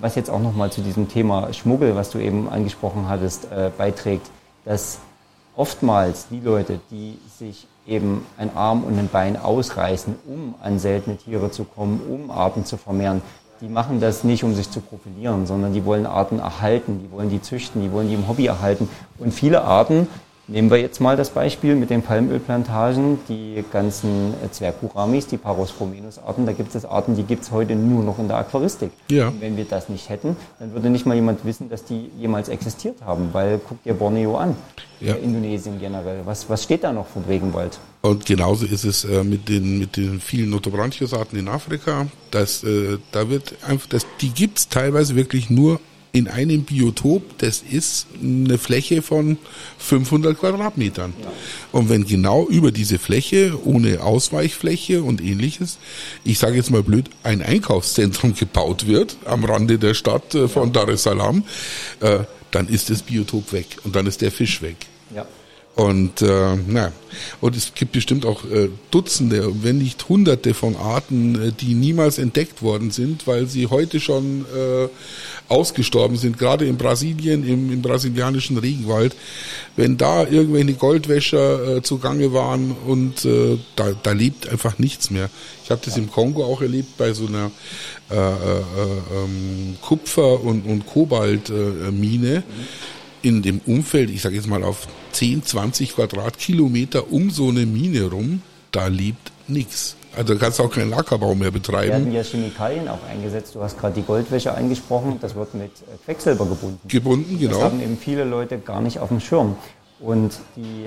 was jetzt auch nochmal zu diesem Thema Schmuggel, was du eben angesprochen hattest, äh, beiträgt, dass oftmals die Leute, die sich eben ein Arm und ein Bein ausreißen, um an seltene Tiere zu kommen, um Arten zu vermehren, die machen das nicht, um sich zu profilieren, sondern die wollen Arten erhalten, die wollen die züchten, die wollen die im Hobby erhalten. Und viele Arten Nehmen wir jetzt mal das Beispiel mit den Palmölplantagen, die ganzen Zwerguramis, die Parospromenus-Arten, da gibt es Arten, die gibt es heute nur noch in der Aquaristik. Ja. Und wenn wir das nicht hätten, dann würde nicht mal jemand wissen, dass die jemals existiert haben, weil guck dir Borneo an, ja. Indonesien generell. Was, was steht da noch vom Regenwald? Und genauso ist es äh, mit den mit den vielen Notobranchius-Arten in Afrika. Dass, äh, da wird einfach, das, die gibt's teilweise wirklich nur in einem Biotop, das ist eine Fläche von 500 Quadratmetern. Ja. Und wenn genau über diese Fläche, ohne Ausweichfläche und ähnliches, ich sage jetzt mal blöd, ein Einkaufszentrum gebaut wird am Rande der Stadt äh, von. Dar es Salaam, äh, dann ist das Biotop weg und dann ist der Fisch weg. Und äh, na, und es gibt bestimmt auch äh, Dutzende, wenn nicht Hunderte von Arten, äh, die niemals entdeckt worden sind, weil sie heute schon äh, ausgestorben sind, gerade in Brasilien, im, im brasilianischen Regenwald. Wenn da irgendwelche Goldwäscher äh, zugange waren und äh, da, da lebt einfach nichts mehr. Ich habe das im Kongo auch erlebt bei so einer äh, äh, äh, ähm, Kupfer- und, und Kobaltmine. Äh, mhm in dem Umfeld, ich sage jetzt mal auf 10, 20 Quadratkilometer um so eine Mine rum, da lebt nichts. Also da kannst du auch keinen Lackerbau mehr betreiben. Werden ja Chemikalien auch eingesetzt. Du hast gerade die Goldwäsche angesprochen. Das wird mit äh, Quecksilber gebunden. Gebunden, genau. Das haben eben viele Leute gar nicht auf dem Schirm. Und die,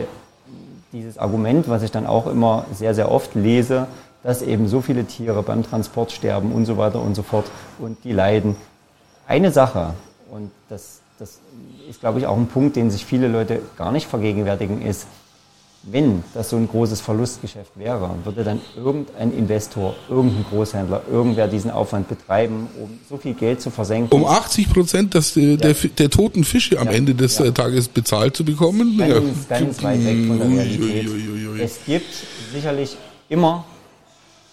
dieses Argument, was ich dann auch immer sehr, sehr oft lese, dass eben so viele Tiere beim Transport sterben und so weiter und so fort und die leiden. Eine Sache, und das das ist, glaube ich, auch ein Punkt, den sich viele Leute gar nicht vergegenwärtigen, ist, wenn das so ein großes Verlustgeschäft wäre, würde dann irgendein Investor, irgendein Großhändler, irgendwer diesen Aufwand betreiben, um so viel Geld zu versenken. Um 80 Prozent des, äh, der, ja. der, toten Fische am ja. Ende des ja. Äh, Tages bezahlt zu bekommen? Ganz, ganz weit weg von der Realität. Ui, ui, ui, es gibt sicherlich immer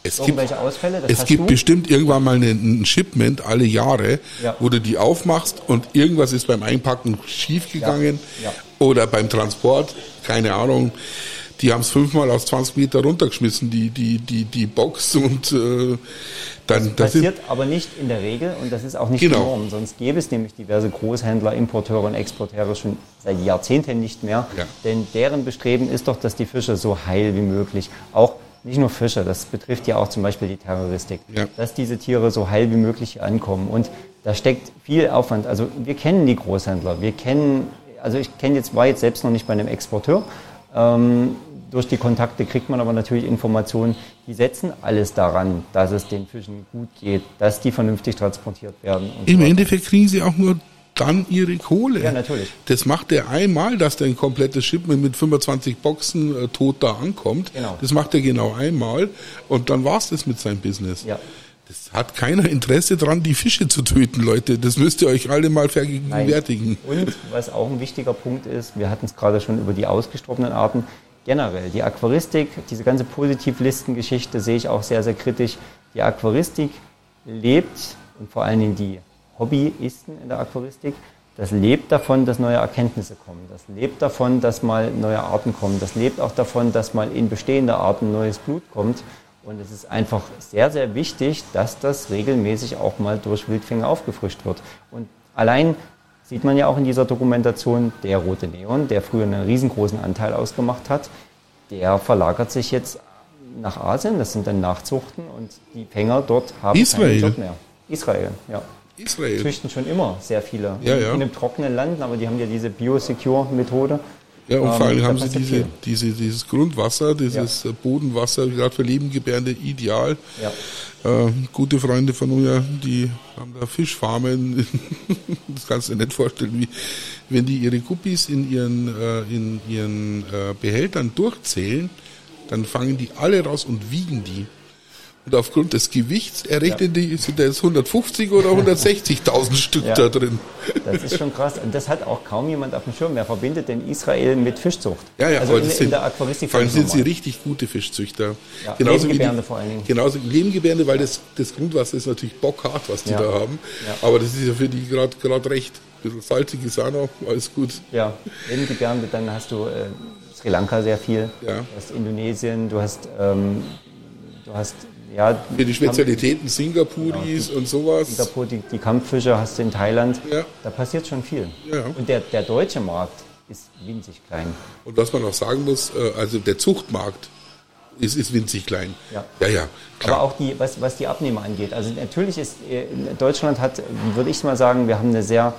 es Irgendwelche gibt, Ausfälle? es gibt du? bestimmt irgendwann mal ein Shipment alle Jahre, ja. wo du die aufmachst und irgendwas ist beim Einpacken schiefgegangen ja. ja. oder beim Transport, keine Ahnung. Die haben es fünfmal aus 20 Meter runtergeschmissen, die, die, die, die Box und äh, dann. Das passiert das aber nicht in der Regel und das ist auch nicht genau. die Norm. Sonst gäbe es nämlich diverse Großhändler, Importeure und Exporteure schon seit Jahrzehnten nicht mehr. Denn deren Bestreben ist doch, dass die Fische so heil wie möglich auch nicht nur Fische, das betrifft ja auch zum Beispiel die Terroristik, ja. dass diese Tiere so heil wie möglich ankommen. Und da steckt viel Aufwand. Also wir kennen die Großhändler, wir kennen, also ich kenne jetzt, war jetzt selbst noch nicht bei einem Exporteur. Ähm, durch die Kontakte kriegt man aber natürlich Informationen, die setzen alles daran, dass es den Fischen gut geht, dass die vernünftig transportiert werden. Im so Endeffekt kriegen sie auch nur dann ihre Kohle. Ja, natürlich. Das macht er einmal, dass der ein komplettes Shipment mit 25 Boxen äh, tot da ankommt. Genau. Das macht er genau einmal und dann war's das mit seinem Business. Ja. Das hat keiner Interesse dran, die Fische zu töten, Leute. Das müsst ihr euch alle mal vergegenwärtigen. Und was auch ein wichtiger Punkt ist, wir hatten es gerade schon über die ausgestorbenen Arten. Generell, die Aquaristik, diese ganze Positivlistengeschichte sehe ich auch sehr, sehr kritisch. Die Aquaristik lebt und vor allen Dingen die Hobbyisten in der Aquaristik das lebt davon, dass neue Erkenntnisse kommen. Das lebt davon, dass mal neue Arten kommen. Das lebt auch davon, dass mal in bestehende Arten neues Blut kommt. Und es ist einfach sehr, sehr wichtig, dass das regelmäßig auch mal durch Wildfänger aufgefrischt wird. Und allein sieht man ja auch in dieser Dokumentation, der rote Neon, der früher einen riesengroßen Anteil ausgemacht hat, der verlagert sich jetzt nach Asien. Das sind dann Nachzuchten und die Fänger dort haben Israel. keinen Job mehr. Israel, ja. Israel. Züchten schon immer sehr viele. Ja, ja. In einem trockenen Land, aber die haben ja diese Biosecure-Methode. Ja, und Ähm, vor allem haben sie diese, diese, dieses Grundwasser, dieses äh, Bodenwasser, gerade für Lebengebärende ideal. Ja. Äh, gute Freunde von mir, die haben da Fischfarmen. das kannst du dir nicht vorstellen, wie wenn die ihre Guppies in ihren, äh, in ihren äh, Behältern durchzählen, dann fangen die alle raus und wiegen die. Und aufgrund des Gewichts errechnen die, sind da jetzt 150 oder 160.000 Stück Ja. da drin. Das ist schon krass. Und das hat auch kaum jemand auf dem Schirm. Wer verbindet denn Israel mit Fischzucht? Ja, ja, also in, das in sind, der Aquaristik vor allem sind sie richtig gute Fischzüchter. Ja, wie Lebengebärende die, vor allen Dingen. Genauso Lebengebärende, weil das, das Grundwasser ist natürlich bockhart, was die Ja. da haben. Ja. Aber das ist ja für die gerade recht. Ein bisschen salzig ist auch noch, alles gut. Ja, Lebengebärende, dann hast du äh, Sri Lanka sehr viel, Ja. du hast Indonesien, du hast, ähm, du hast ja, Für die Spezialitäten Singapuris und sowas. Singapur, die, die Kampffische hast du in Thailand. Ja. Da passiert schon viel. Ja. Und der, der deutsche Markt ist winzig klein. Und was man auch sagen muss, äh, also der Zuchtmarkt ist, ist winzig klein. Ja. ja, ja klar. Aber auch die, was, was die Abnehmer angeht. Also natürlich ist äh, Deutschland hat, würde ich mal sagen, wir haben eine sehr,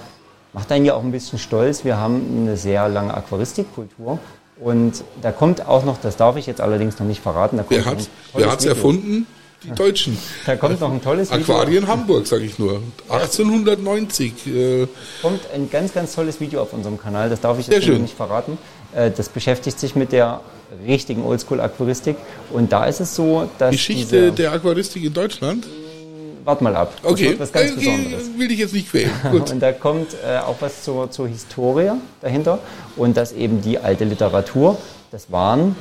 macht einen ja auch ein bisschen stolz, wir haben eine sehr lange Aquaristikkultur. Und da kommt auch noch, das darf ich jetzt allerdings noch nicht verraten, da kommt wer hat Video. erfunden? Die Deutschen. Da kommt noch ein tolles Video. Aquarien Hamburg, sage ich nur. 1890. Äh, kommt ein ganz, ganz tolles Video auf unserem Kanal, das darf ich jetzt nicht verraten. Äh, Das beschäftigt sich mit der richtigen Oldschool-Aquaristik. Und da ist es so, dass Geschichte der Aquaristik in Deutschland. wart mal ab, das Okay, was ganz okay Besonderes. will ich jetzt nicht quälen. Gut. Und da kommt äh, auch was zur, zur Historie dahinter und dass eben die alte Literatur, das waren,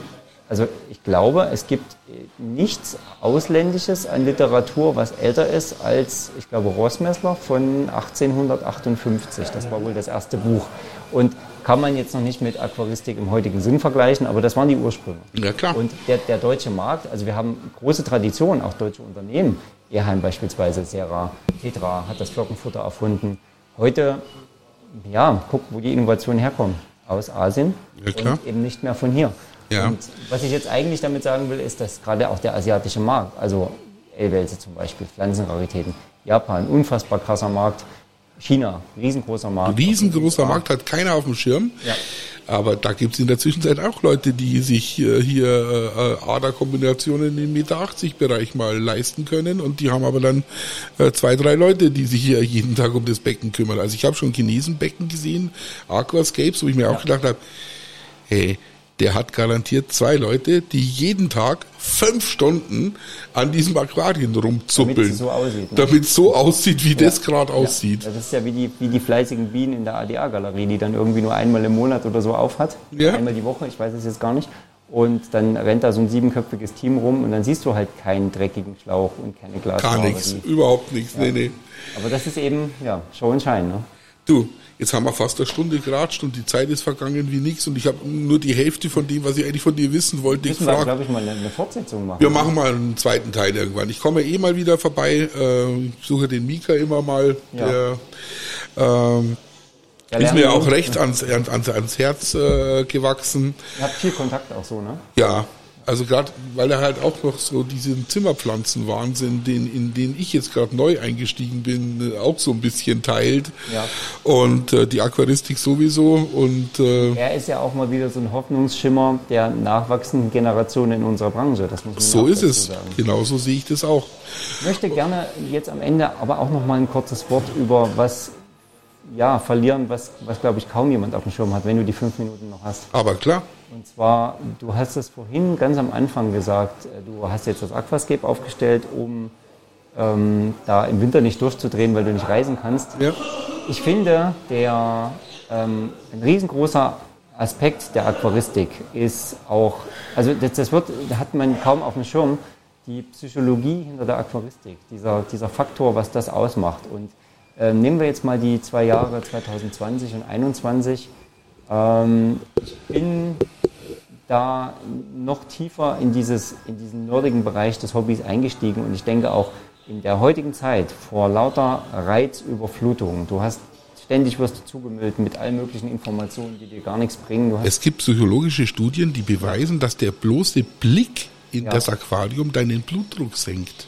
also ich glaube, es gibt nichts Ausländisches an Literatur, was älter ist als, ich glaube, Rossmessler von 1858. Das war wohl das erste Buch. Und kann man jetzt noch nicht mit Aquaristik im heutigen Sinn vergleichen, aber das waren die Ursprünge. Ja, klar. Und der, der deutsche Markt, also wir haben große Traditionen, auch deutsche Unternehmen. Eheim beispielsweise, Serra, Petra hat das Flockenfutter erfunden. Heute, ja, guck, wo die Innovationen herkommen. Aus Asien Ja, klar. und eben nicht mehr von hier. Ja. Und was ich jetzt eigentlich damit sagen will, ist, dass gerade auch der asiatische Markt, also Elwelse zum Beispiel, Pflanzenraritäten, Japan, unfassbar krasser Markt, China, riesengroßer Markt. Riesengroßer Markt hat keiner auf dem Schirm. Ja. Aber da gibt's in der Zwischenzeit auch Leute, die sich äh, hier äh, Aderkombinationen im Meter 80 Bereich mal leisten können und die haben aber dann äh, zwei, drei Leute, die sich hier jeden Tag um das Becken kümmern. Also ich habe schon Chinesenbecken gesehen, Aquascapes, wo ich mir auch gedacht habe, hey, der hat garantiert zwei Leute, die jeden Tag fünf Stunden an diesem Aquarien rumzuppeln. Damit es so aussieht, ne? Damit es so aussieht, wie das gerade aussieht. Das ist ja wie die, wie die fleißigen Bienen in der ADA-Galerie, die dann irgendwie nur einmal im Monat oder so aufhat. Ja. Einmal die Woche, ich weiß es jetzt gar nicht. Und dann rennt da so ein siebenköpfiges Team rum und dann siehst du halt keinen dreckigen Schlauch und keine Gar Glashaare. nichts, überhaupt nichts. Nee, nee. Aber das ist eben, ja, Show und Schein. Ne? Du, jetzt haben wir fast eine Stunde geratscht und die Zeit ist vergangen wie nichts und ich habe nur die Hälfte von dem, was ich eigentlich von dir wissen wollte, Müssen wir, gefragt. glaube ich, mal eine, Fortsetzung machen. Wir machen mal einen zweiten Teil irgendwann. Ich komme eh mal wieder vorbei, äh, ich suche den Mika immer mal, Ja. der ähm, Da ist mir wir- auch recht ans, ans, ans Herz äh, gewachsen. Ihr habt viel Kontakt auch so, ne? Ja, also gerade, weil er halt auch noch so diesen Zimmerpflanzenwahnsinn, den, in den ich jetzt gerade neu eingestiegen bin, äh, auch so ein bisschen teilt. Ja. Und äh, die Aquaristik sowieso. Und äh, Er ist ja auch mal wieder so ein Hoffnungsschimmer der nachwachsenden Generation in unserer Branche. Das muss man so ist es. Sagen. Genauso sehe ich das auch. Ich möchte gerne jetzt am Ende aber auch noch mal ein kurzes Wort über was ja, verlieren, was, was glaube ich kaum jemand auf dem Schirm hat, wenn du die fünf Minuten noch hast. Aber klar, Und zwar, du hast es vorhin ganz am Anfang gesagt, äh, du hast jetzt das Aquascape aufgestellt, um ähm, da im Winter nicht durchzudrehen, weil du nicht reisen kannst. ja. Ich finde, der, ähm, ein riesengroßer Aspekt der Aquaristik ist auch, also das, das wird, da hat man kaum auf dem Schirm, die Psychologie hinter der Aquaristik, dieser, dieser Faktor, was das ausmacht. Und äh, nehmen wir jetzt mal die zwei Jahre 2020 und 2021. Ähm, ich bin da noch tiefer in, dieses, in diesen nerdigen Bereich des Hobbys eingestiegen und ich denke auch in der heutigen Zeit vor lauter Reizüberflutung, du hast ständig wirst du zugemüllt mit allen möglichen Informationen, die dir gar nichts bringen. es gibt psychologische Studien, die beweisen, dass der bloße Blick in ja. das Aquarium deinen Blutdruck senkt.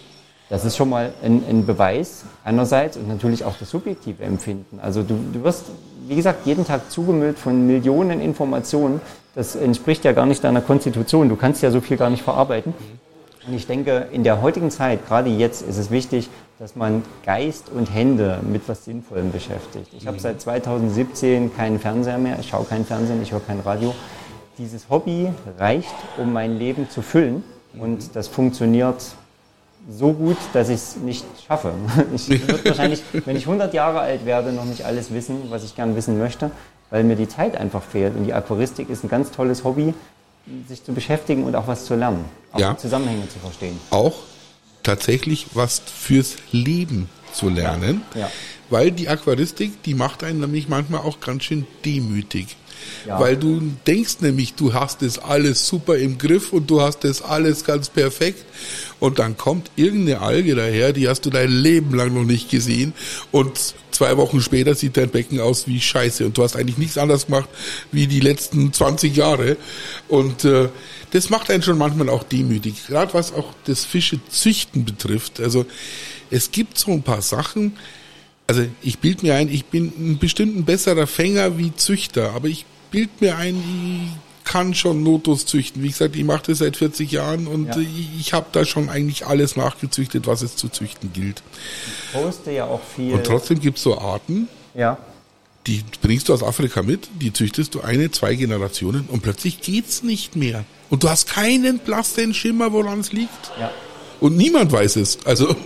Das ist schon mal ein, ein, Beweis einerseits und natürlich auch das subjektive Empfinden. Also du, du wirst, wie gesagt, jeden Tag zugemüllt von Millionen Informationen. Das entspricht ja gar nicht deiner Konstitution. Du kannst ja so viel gar nicht verarbeiten. Und ich denke, in der heutigen Zeit, gerade jetzt, ist es wichtig, dass man Geist und Hände mit was Sinnvollem beschäftigt. Ich habe seit 2017 keinen Fernseher mehr, ich schaue keinen Fernsehen, ich höre kein Radio. Dieses Hobby reicht, um mein Leben zu füllen und das funktioniert so gut, dass ich es nicht schaffe. Ich würde wahrscheinlich, wenn ich 100 Jahre alt werde, noch nicht alles wissen, was ich gern wissen möchte, weil mir die Zeit einfach fehlt. Und die Aquaristik ist ein ganz tolles Hobby, sich zu beschäftigen und auch was zu lernen, auch ja. Zusammenhänge zu verstehen. Auch tatsächlich was fürs Leben zu lernen, ja. Ja. weil die Aquaristik, die macht einen nämlich manchmal auch ganz schön demütig. Weil du denkst nämlich, du hast das alles super im Griff und du hast das alles ganz perfekt. Und dann kommt irgendeine Alge daher, die hast du dein Leben lang noch nicht gesehen. Und zwei Wochen später sieht dein Becken aus wie Scheiße. Und du hast eigentlich nichts anderes gemacht wie die letzten 20 Jahre. Und äh, das macht einen schon manchmal auch demütig. Gerade was auch das Fischezüchten betrifft. Also es gibt so ein paar Sachen, also ich bild mir ein, ich bin ein bestimmt besserer Fänger wie Züchter, aber ich bild mir ein, ich kann schon Notos züchten. Wie gesagt, ich mache das seit 40 Jahren und ja. ich, ich habe da schon eigentlich alles nachgezüchtet, was es zu züchten gilt. Ich poste ja auch viel. Und trotzdem gibt es so Arten, ja. die bringst du aus Afrika mit, die züchtest du eine, zwei Generationen und plötzlich geht's nicht mehr. Und du hast keinen blassen Schimmer, woran es liegt. Ja. Und niemand weiß es. Also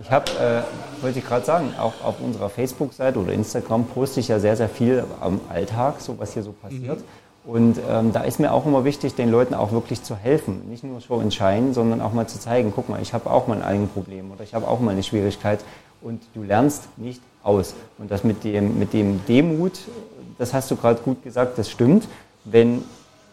ich habe, äh, wollte ich gerade sagen, auch auf unserer Facebook-Seite oder Instagram poste ich ja sehr, sehr viel am Alltag, so was hier so passiert. Mhm. Und ähm, da ist mir auch immer wichtig, den Leuten auch wirklich zu helfen. Nicht nur Show in Schein, sondern auch mal zu zeigen, guck mal, ich habe auch mal ein Problem oder ich habe auch mal eine Schwierigkeit und du lernst nicht aus. Und das mit dem, mit dem Demut, das hast du gerade gut gesagt, das stimmt. Wenn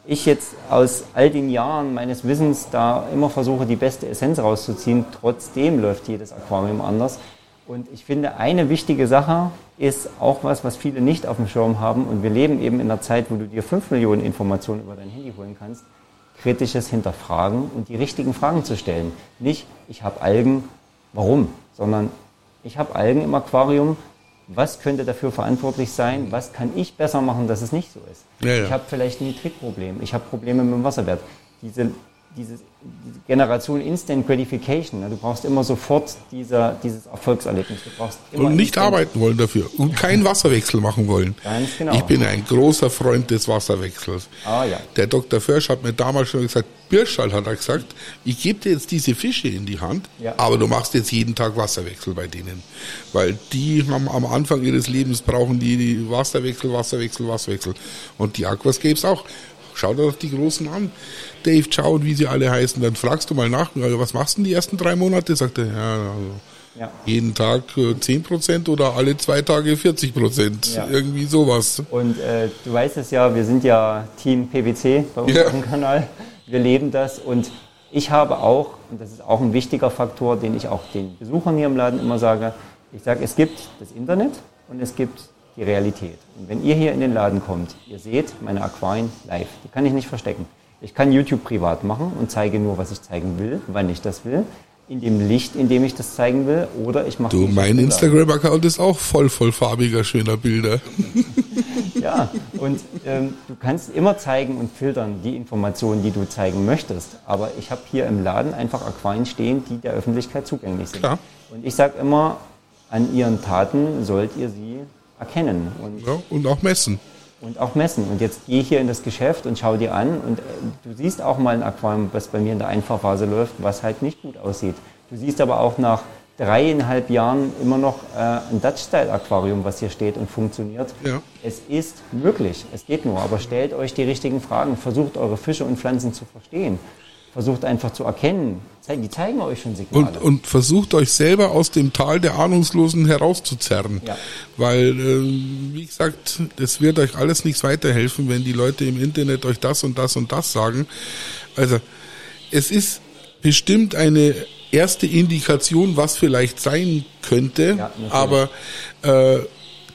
ich jetzt aus all den Jahren meines Wissens da immer versuche, die beste Essenz rauszuziehen, trotzdem läuft jedes Aquarium anders. Und ich finde, eine wichtige Sache ist auch was, was viele nicht auf dem Schirm haben. Und wir leben eben in einer Zeit, wo du dir fünf Millionen Informationen über dein Handy holen kannst. Kritisches Hinterfragen und die richtigen Fragen zu stellen. Nicht, ich habe Algen, warum? Sondern ich habe Algen im Aquarium, was könnte dafür verantwortlich sein, was kann ich besser machen, dass es nicht so ist. Ja, ja. Ich habe vielleicht ein Trickproblem, ich habe Probleme mit dem Wasserwert. Diese diese, diese Generation Instant Gratification. Ne? Du brauchst immer sofort dieser, dieses Erfolgserlebnis. Du brauchst immer und nicht Instant arbeiten wollen dafür und keinen Wasserwechsel machen wollen. Ganz genau. Ich bin ein großer Freund des Wasserwechsels. Ah, ja. Der Dr. Försch hat mir damals schon gesagt, Birschall hat er gesagt, ich gebe dir jetzt diese Fische in die Hand, ja. aber du machst jetzt jeden Tag Wasserwechsel bei denen. Weil die haben am Anfang ihres Lebens brauchen die, Wasserwechsel, Wasserwechsel, Wasserwechsel. Und die Aquascapes auch. Schau dir doch die Großen an. Dave Chow und wie sie alle heißen. Dann fragst du mal nach, was machst du die ersten drei Monate? Sagt er, ja, also ja. jeden Tag äh, 10% oder alle zwei Tage 40%. Ja. Irgendwie sowas. Und äh, du weißt es ja, wir sind ja Team PwC bei uns ja. Kanal. Wir leben das und ich habe auch, und das ist auch ein wichtiger Faktor, den ich auch den Besuchern hier im Laden immer sage, ich sage, es gibt das Internet und es gibt die Realität. Und wenn ihr hier in den Laden kommt, ihr seht meine Aquarien live. Die kann ich nicht verstecken. Ich kann YouTube privat machen und zeige nur, was ich zeigen will, wann ich das will, in dem Licht, in dem ich das zeigen will, oder ich mache. Du, mein Instagram-Account ist auch voll, voll farbiger, schöner Bilder. ja, und ähm, du kannst immer zeigen und filtern die Informationen, die du zeigen möchtest. Aber ich habe hier im Laden einfach Aquarien stehen, die der Öffentlichkeit zugänglich sind. Klar. Und ich sage immer, an ihren Taten sollt ihr sie erkennen. Und, ja, und auch messen. Und auch messen. Und jetzt geh hier in das Geschäft und schau dir an und äh, du siehst auch mal ein Aquarium, was bei mir in der Einfahrphase läuft, was halt nicht gut aussieht. Du siehst aber auch nach dreieinhalb Jahren immer noch äh, ein Dutch-Style-Aquarium, was hier steht und funktioniert. Ja. Es ist möglich, es geht nur, aber stellt euch die richtigen Fragen, versucht eure Fische und Pflanzen zu verstehen versucht einfach zu erkennen. Die zeigen euch schon Signale. Und, und versucht euch selber aus dem Tal der Ahnungslosen herauszuzerren. Ja. Weil, äh, wie gesagt, das wird euch alles nichts weiterhelfen, wenn die Leute im Internet euch das und das und das sagen. Also, es ist bestimmt eine erste Indikation, was vielleicht sein könnte, ja, aber äh,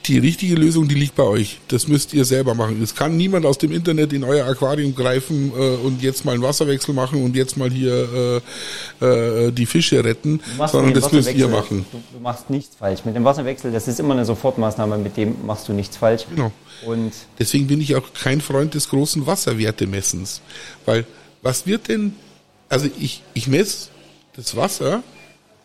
die richtige Lösung, die liegt bei euch. Das müsst ihr selber machen. Es kann niemand aus dem Internet in euer Aquarium greifen äh, und jetzt mal einen Wasserwechsel machen und jetzt mal hier äh, äh, die Fische retten, sondern das müsst ihr machen. Du, du, machst nichts falsch. Mit dem Wasserwechsel, das ist immer eine Sofortmaßnahme, mit dem machst du nichts falsch. Genau. Und Deswegen bin ich auch kein Freund des großen Wasserwertemessens. Weil was wird denn, also ich, ich messe das Wasser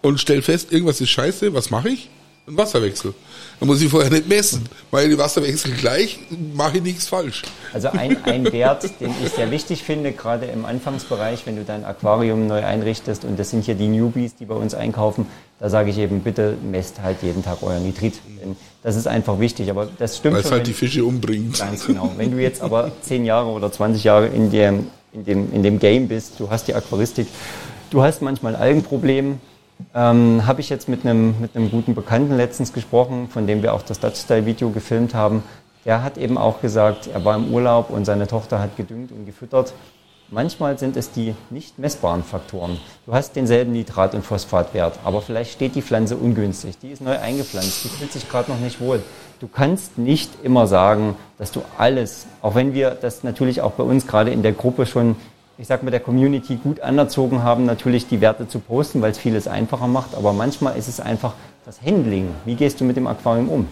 und stelle fest, irgendwas ist scheiße, was mache ich? Ein Wasserwechsel. Da muss ich vorher nicht messen. Weil die Wasserwechsel gleich, mache ich nichts falsch. Also ein, ein Wert, den ich sehr wichtig finde, gerade im Anfangsbereich, wenn du dein Aquarium neu einrichtest, und das sind hier die Newbies, die bei uns einkaufen, da sage ich eben, bitte messt halt jeden Tag euer Nitrit. Denn das ist einfach wichtig. Aber das stimmt Weil es halt die Fische umbringt. Ganz genau. Wenn du jetzt aber zehn Jahre oder 20 Jahre in dem, in dem, in dem Game bist, du hast die Aquaristik, du hast manchmal ein Algenproblem, ähm, Habe ich jetzt mit einem, mit einem guten Bekannten letztens gesprochen, von dem wir auch das Dutch-Style-Video gefilmt haben. Der hat eben auch gesagt, er war im Urlaub und seine Tochter hat gedüngt und gefüttert. Manchmal sind es die nicht messbaren Faktoren. Du hast denselben Nitrat- und Phosphatwert, aber vielleicht steht die Pflanze ungünstig. Die ist neu eingepflanzt, die fühlt sich gerade noch nicht wohl. Du kannst nicht immer sagen, dass du alles, auch wenn wir das natürlich auch bei uns gerade in der Gruppe schon ich sag mal, der Community gut anerzogen haben, natürlich die Werte zu posten, weil es vieles einfacher macht. Aber manchmal ist es einfach das Handling. Wie gehst du mit dem Aquarium um?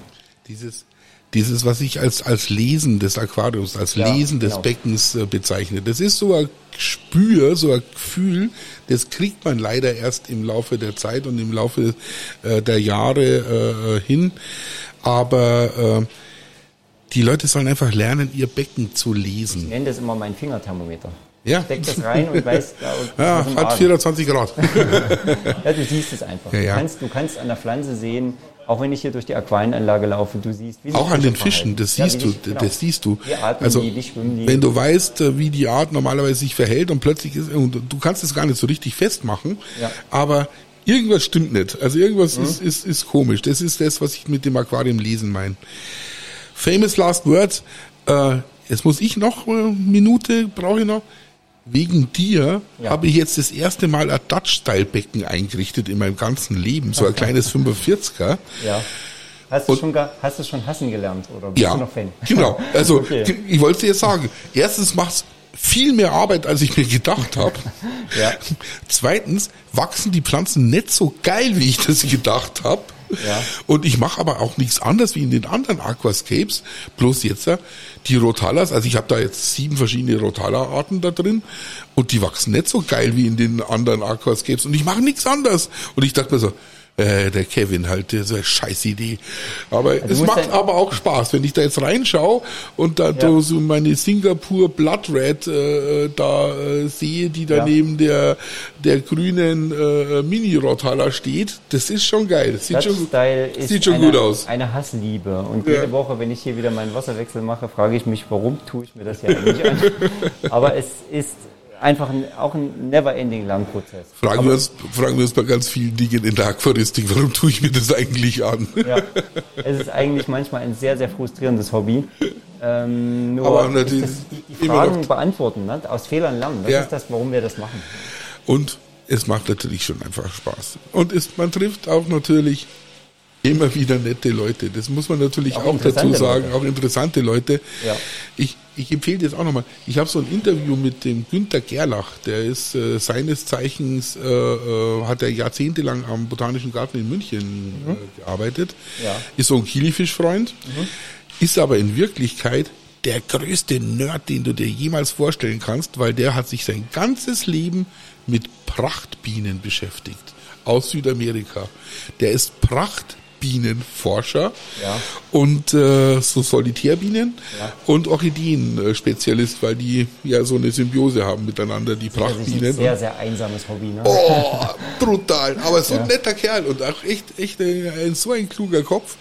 Dieses, dieses, was ich als, als Lesen des Aquariums, als ja, Lesen des genau. Beckens äh, bezeichne. Das ist so ein Gespür, so ein Gefühl, das kriegt man leider erst im Laufe der Zeit und im Laufe äh, der Jahre äh, hin. Aber äh, die Leute sollen einfach lernen, ihr Becken zu lesen. Ich nenne das immer mein Fingerthermometer. Ja. Steck das rein und weißt, ja, hat 24 Grad. ja, du siehst es einfach. Ja, ja. Du, kannst, du kannst an der Pflanze sehen, auch wenn ich hier durch die Aquarienanlage laufe, du siehst, wie Auch an den Fischen, das siehst ja, du, genau. das siehst du. also, die, die wenn du weißt, äh, wie die Art normalerweise sich verhält und plötzlich ist, und du kannst es gar nicht so richtig festmachen, ja. aber irgendwas stimmt nicht. Also irgendwas mhm. ist, ist, ist komisch. Das ist das, was ich mit dem Aquarium lesen meine. Famous Last Words. Äh, jetzt muss ich noch eine Minute, brauche ich noch wegen dir ja. habe ich jetzt das erste Mal ein Dutch-Style-Becken eingerichtet in meinem ganzen Leben, so ein kleines 45er. Ja. Hast du, schon, hast du schon hassen gelernt oder bist ja, du noch Fan? Genau. Also okay. ich wollte dir sagen, erstens macht's viel mehr Arbeit, als ich mir gedacht habe. ja. Zweitens wachsen die Pflanzen nicht so geil, wie ich das gedacht habe. Und ich mache aber auch nichts anderes wie in den anderen Aquascapes. Bloß jetzt die Rotalas, also ich habe da jetzt sieben verschiedene Rotala-Arten da drin und die wachsen nicht so geil wie in den anderen Aquascapes und ich mache nichts anderes. Und ich dachte mir so, äh, der Kevin halt, das ist eine scheiß Idee. Aber also es macht aber auch Spaß, wenn ich da jetzt reinschaue und da ja. so meine Singapur Blood Red äh, da äh, sehe, die da neben der, der grünen äh, Mini-Rotala steht. Das ist schon geil. Das sieht schon, sieht schon eine, gut aus. Eine Hassliebe. Und jede. Woche, wenn ich hier wieder meinen Wasserwechsel mache, frage ich mich, warum tue ich mir das ja eigentlich an? Aber es ist einfach ein, auch ein never-ending Lernprozess. Fragen wir, uns, fragen wir uns bei ganz vielen Dingen in der Aquaristik, warum tue ich mir das eigentlich an? Ja, es ist eigentlich manchmal ein sehr, sehr frustrierendes Hobby. Ähm, nur Aber natürlich das, die, die Fragen beantworten, ne? aus Fehlern lernen, das ja. ist das, warum wir das machen. Und es macht natürlich schon einfach Spaß. Und es, man trifft auch natürlich immer wieder nette Leute. Das muss man natürlich auch, auch dazu sagen, Leute. auch interessante Leute. Ja. Ich, ich empfehle das auch nochmal. Ich habe so ein Interview mit dem Günter Gerlach, der ist äh, seines Zeichens, äh, äh, hat er jahrzehntelang am Botanischen Garten in München mhm. äh, gearbeitet, ja. ist so ein Kilifischfreund, mhm. ist aber in Wirklichkeit der größte Nerd, den du dir jemals vorstellen kannst, weil der hat sich sein ganzes Leben mit Prachtbienen beschäftigt aus Südamerika. Der ist Pracht Bienenforscher ja. und äh, so Solitärbienen ja. und Orchideen-Spezialist, weil die ja so eine Symbiose haben miteinander, die Prachtbienen. Das ist ein sehr, sehr einsames Hobby, ne? Oh, brutal. Aber so ein netter Kerl und auch echt, echt ein, so ein kluger Kopf.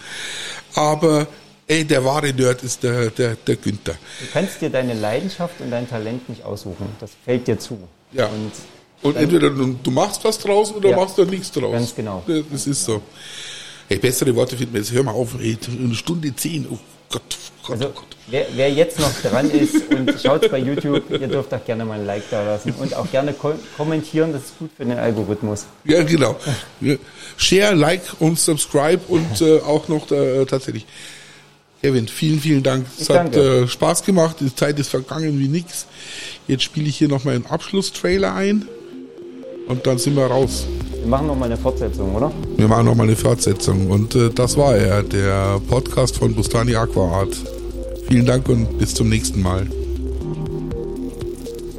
Aber ey, der wahre Nerd ist der, der, der Günther. Du kannst dir deine Leidenschaft und dein Talent nicht aussuchen. Das fällt dir zu. Ja. Und Und entweder du, du machst was draus oder Ja. machst da nichts draus. Ganz genau. Ja, Das ist so. Hey, bessere Worte finden wir jetzt. Hör mal auf, ey, eine Stunde zehn. Oh Gott, oh Gott, Also, oh Gott. wer, wer jetzt noch dran ist und schaut bei YouTube, ihr dürft auch gerne mal ein Like da lassen und auch gerne ko kommentieren, das ist gut für den Algorithmus. Ja, genau. Share, Like und Subscribe und äh, auch noch äh, tatsächlich. Kevin, vielen, vielen Dank. Es hat äh, Spaß gemacht. Die Zeit ist vergangen wie nix. Jetzt spiele ich hier noch meinen Abschlusstrailer ein und dann sind wir raus. Wir machen noch mal eine Fortsetzung, oder? Wir machen noch mal eine Fortsetzung und äh, das war er, der Podcast von Bustani Aqua Art. Vielen Dank und bis zum nächsten Mal.